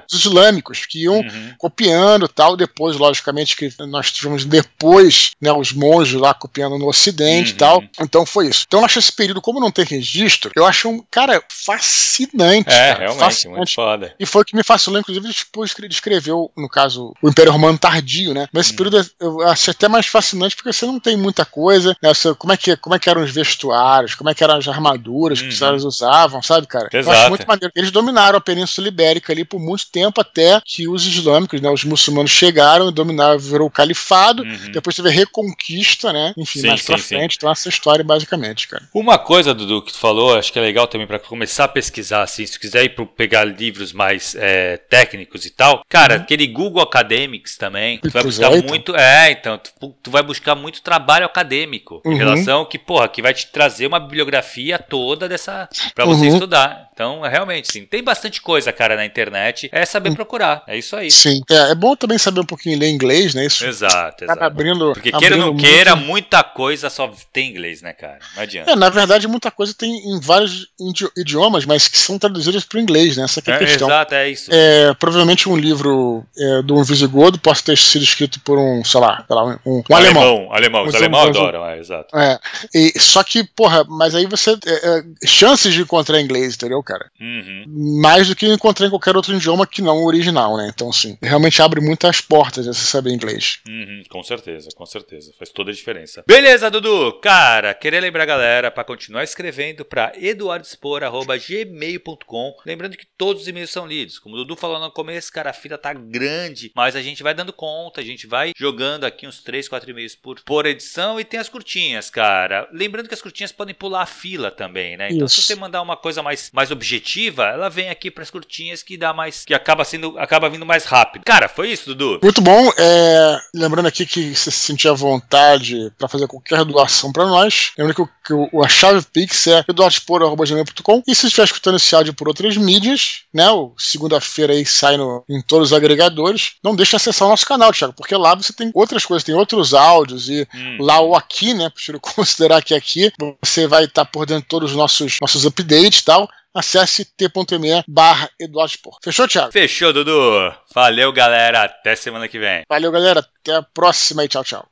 dos islâmicos, que iam uhum. copiando tal. Depois, logicamente, que nós tivemos depois né, os monges lá copiando no Ocidente e uhum. tal. Então foi isso. Então eu acho esse período, como não tem registro, eu acho um, cara, fascinante. É, cara, realmente, fascinante. muito foda. E foi o que me fascinou, inclusive, depois que ele descreveu, no caso, o Império Romano tardio, né? Mas esse uhum. período eu acho até mais fascinante porque você não tem muita coisa, né? Você, como, é que, como é que eram os vestuários, como é que eram as armaduras uhum. que os caras usavam, sabe, cara? Exato. Eu acho muito maneiro. Eles dominaram a Península Ibérica ali por muito tempo, até que os islâmicos, né, os muçulmanos chegaram e dominaram, virou o califado, uhum. depois teve a reconquista, né? Enfim, sim, mais sim, pra sim. frente. Então, essa história, basicamente, cara. Uma coisa, Dudu, que tu falou, acho que é legal também para começar a pesquisar, assim, se tu quiser ir pro, pegar livros mais é, técnicos e tal, cara, uhum. aquele Google Academics também, tu vai buscar muito. É, então, tu, tu, vai buscar muito trabalho acadêmico em uhum. relação que, porra, que vai te trazer uma bibliografia toda dessa para você uhum. estudar. Então, é realmente, sim, tem bastante coisa, cara, na internet. É saber procurar. É isso aí. Sim. É, é bom também saber um pouquinho ler inglês, né? Isso exato, exato. Abrindo, Porque queira ou não muito... queira, muita coisa só tem inglês, né, cara? Não adianta. É, na verdade, muita coisa tem em vários idiomas, mas que são traduzidas para o inglês, né? Essa é a é, questão. Exato, é isso. É, provavelmente um livro é, do um visigodo possa ter sido escrito por um, sei lá, sei lá um, um, um alemão. Alemão, alemão. Os alemães adoram, é, exato. É, e, só que, porra, mas aí você. É, é, chances de encontrar inglês, entendeu, cara? Uhum. Mais do que encontrar em qualquer outro idioma que não o original, né? Então, assim, realmente abre muitas portas você saber inglês. Uhum, com certeza, com certeza. Faz toda a diferença. Beleza, Dudu. Cara, queria lembrar a galera para continuar escrevendo para eduardespor.gmail.com. Lembrando que todos os e-mails são lidos. Como o Dudu falou no começo, cara, a fila tá grande, mas a gente vai dando conta, a gente vai jogando aqui uns 3, 4 e-mails por, por edição e tem as curtinhas, cara. Lembrando que as curtinhas podem pular a fila também, né? Então, Isso. se você mandar uma coisa mais, mais objetiva, ela vem aqui para as curtinhas que dá mais. que acaba sendo. acaba vindo mais rápido. Cara, foi isso, Dudu? Muito bom. É, lembrando aqui que se sentir à vontade para fazer qualquer doação para nós, lembrando que, o, que a chave Pix é eduardespor.com e se estiver escutando esse áudio por outras mídias, né? Segunda-feira aí sai no, em todos os agregadores. Não deixe de acessar o nosso canal, Thiago, porque lá você tem outras coisas, tem outros áudios e hum. lá ou aqui, né? Prefiro considerar que aqui você vai estar por dentro de todos os nossos, nossos updates e tal acesse t.me barra Eduardo Fechou, Thiago? Fechou, Dudu. Valeu, galera. Até semana que vem. Valeu, galera. Até a próxima e tchau, tchau.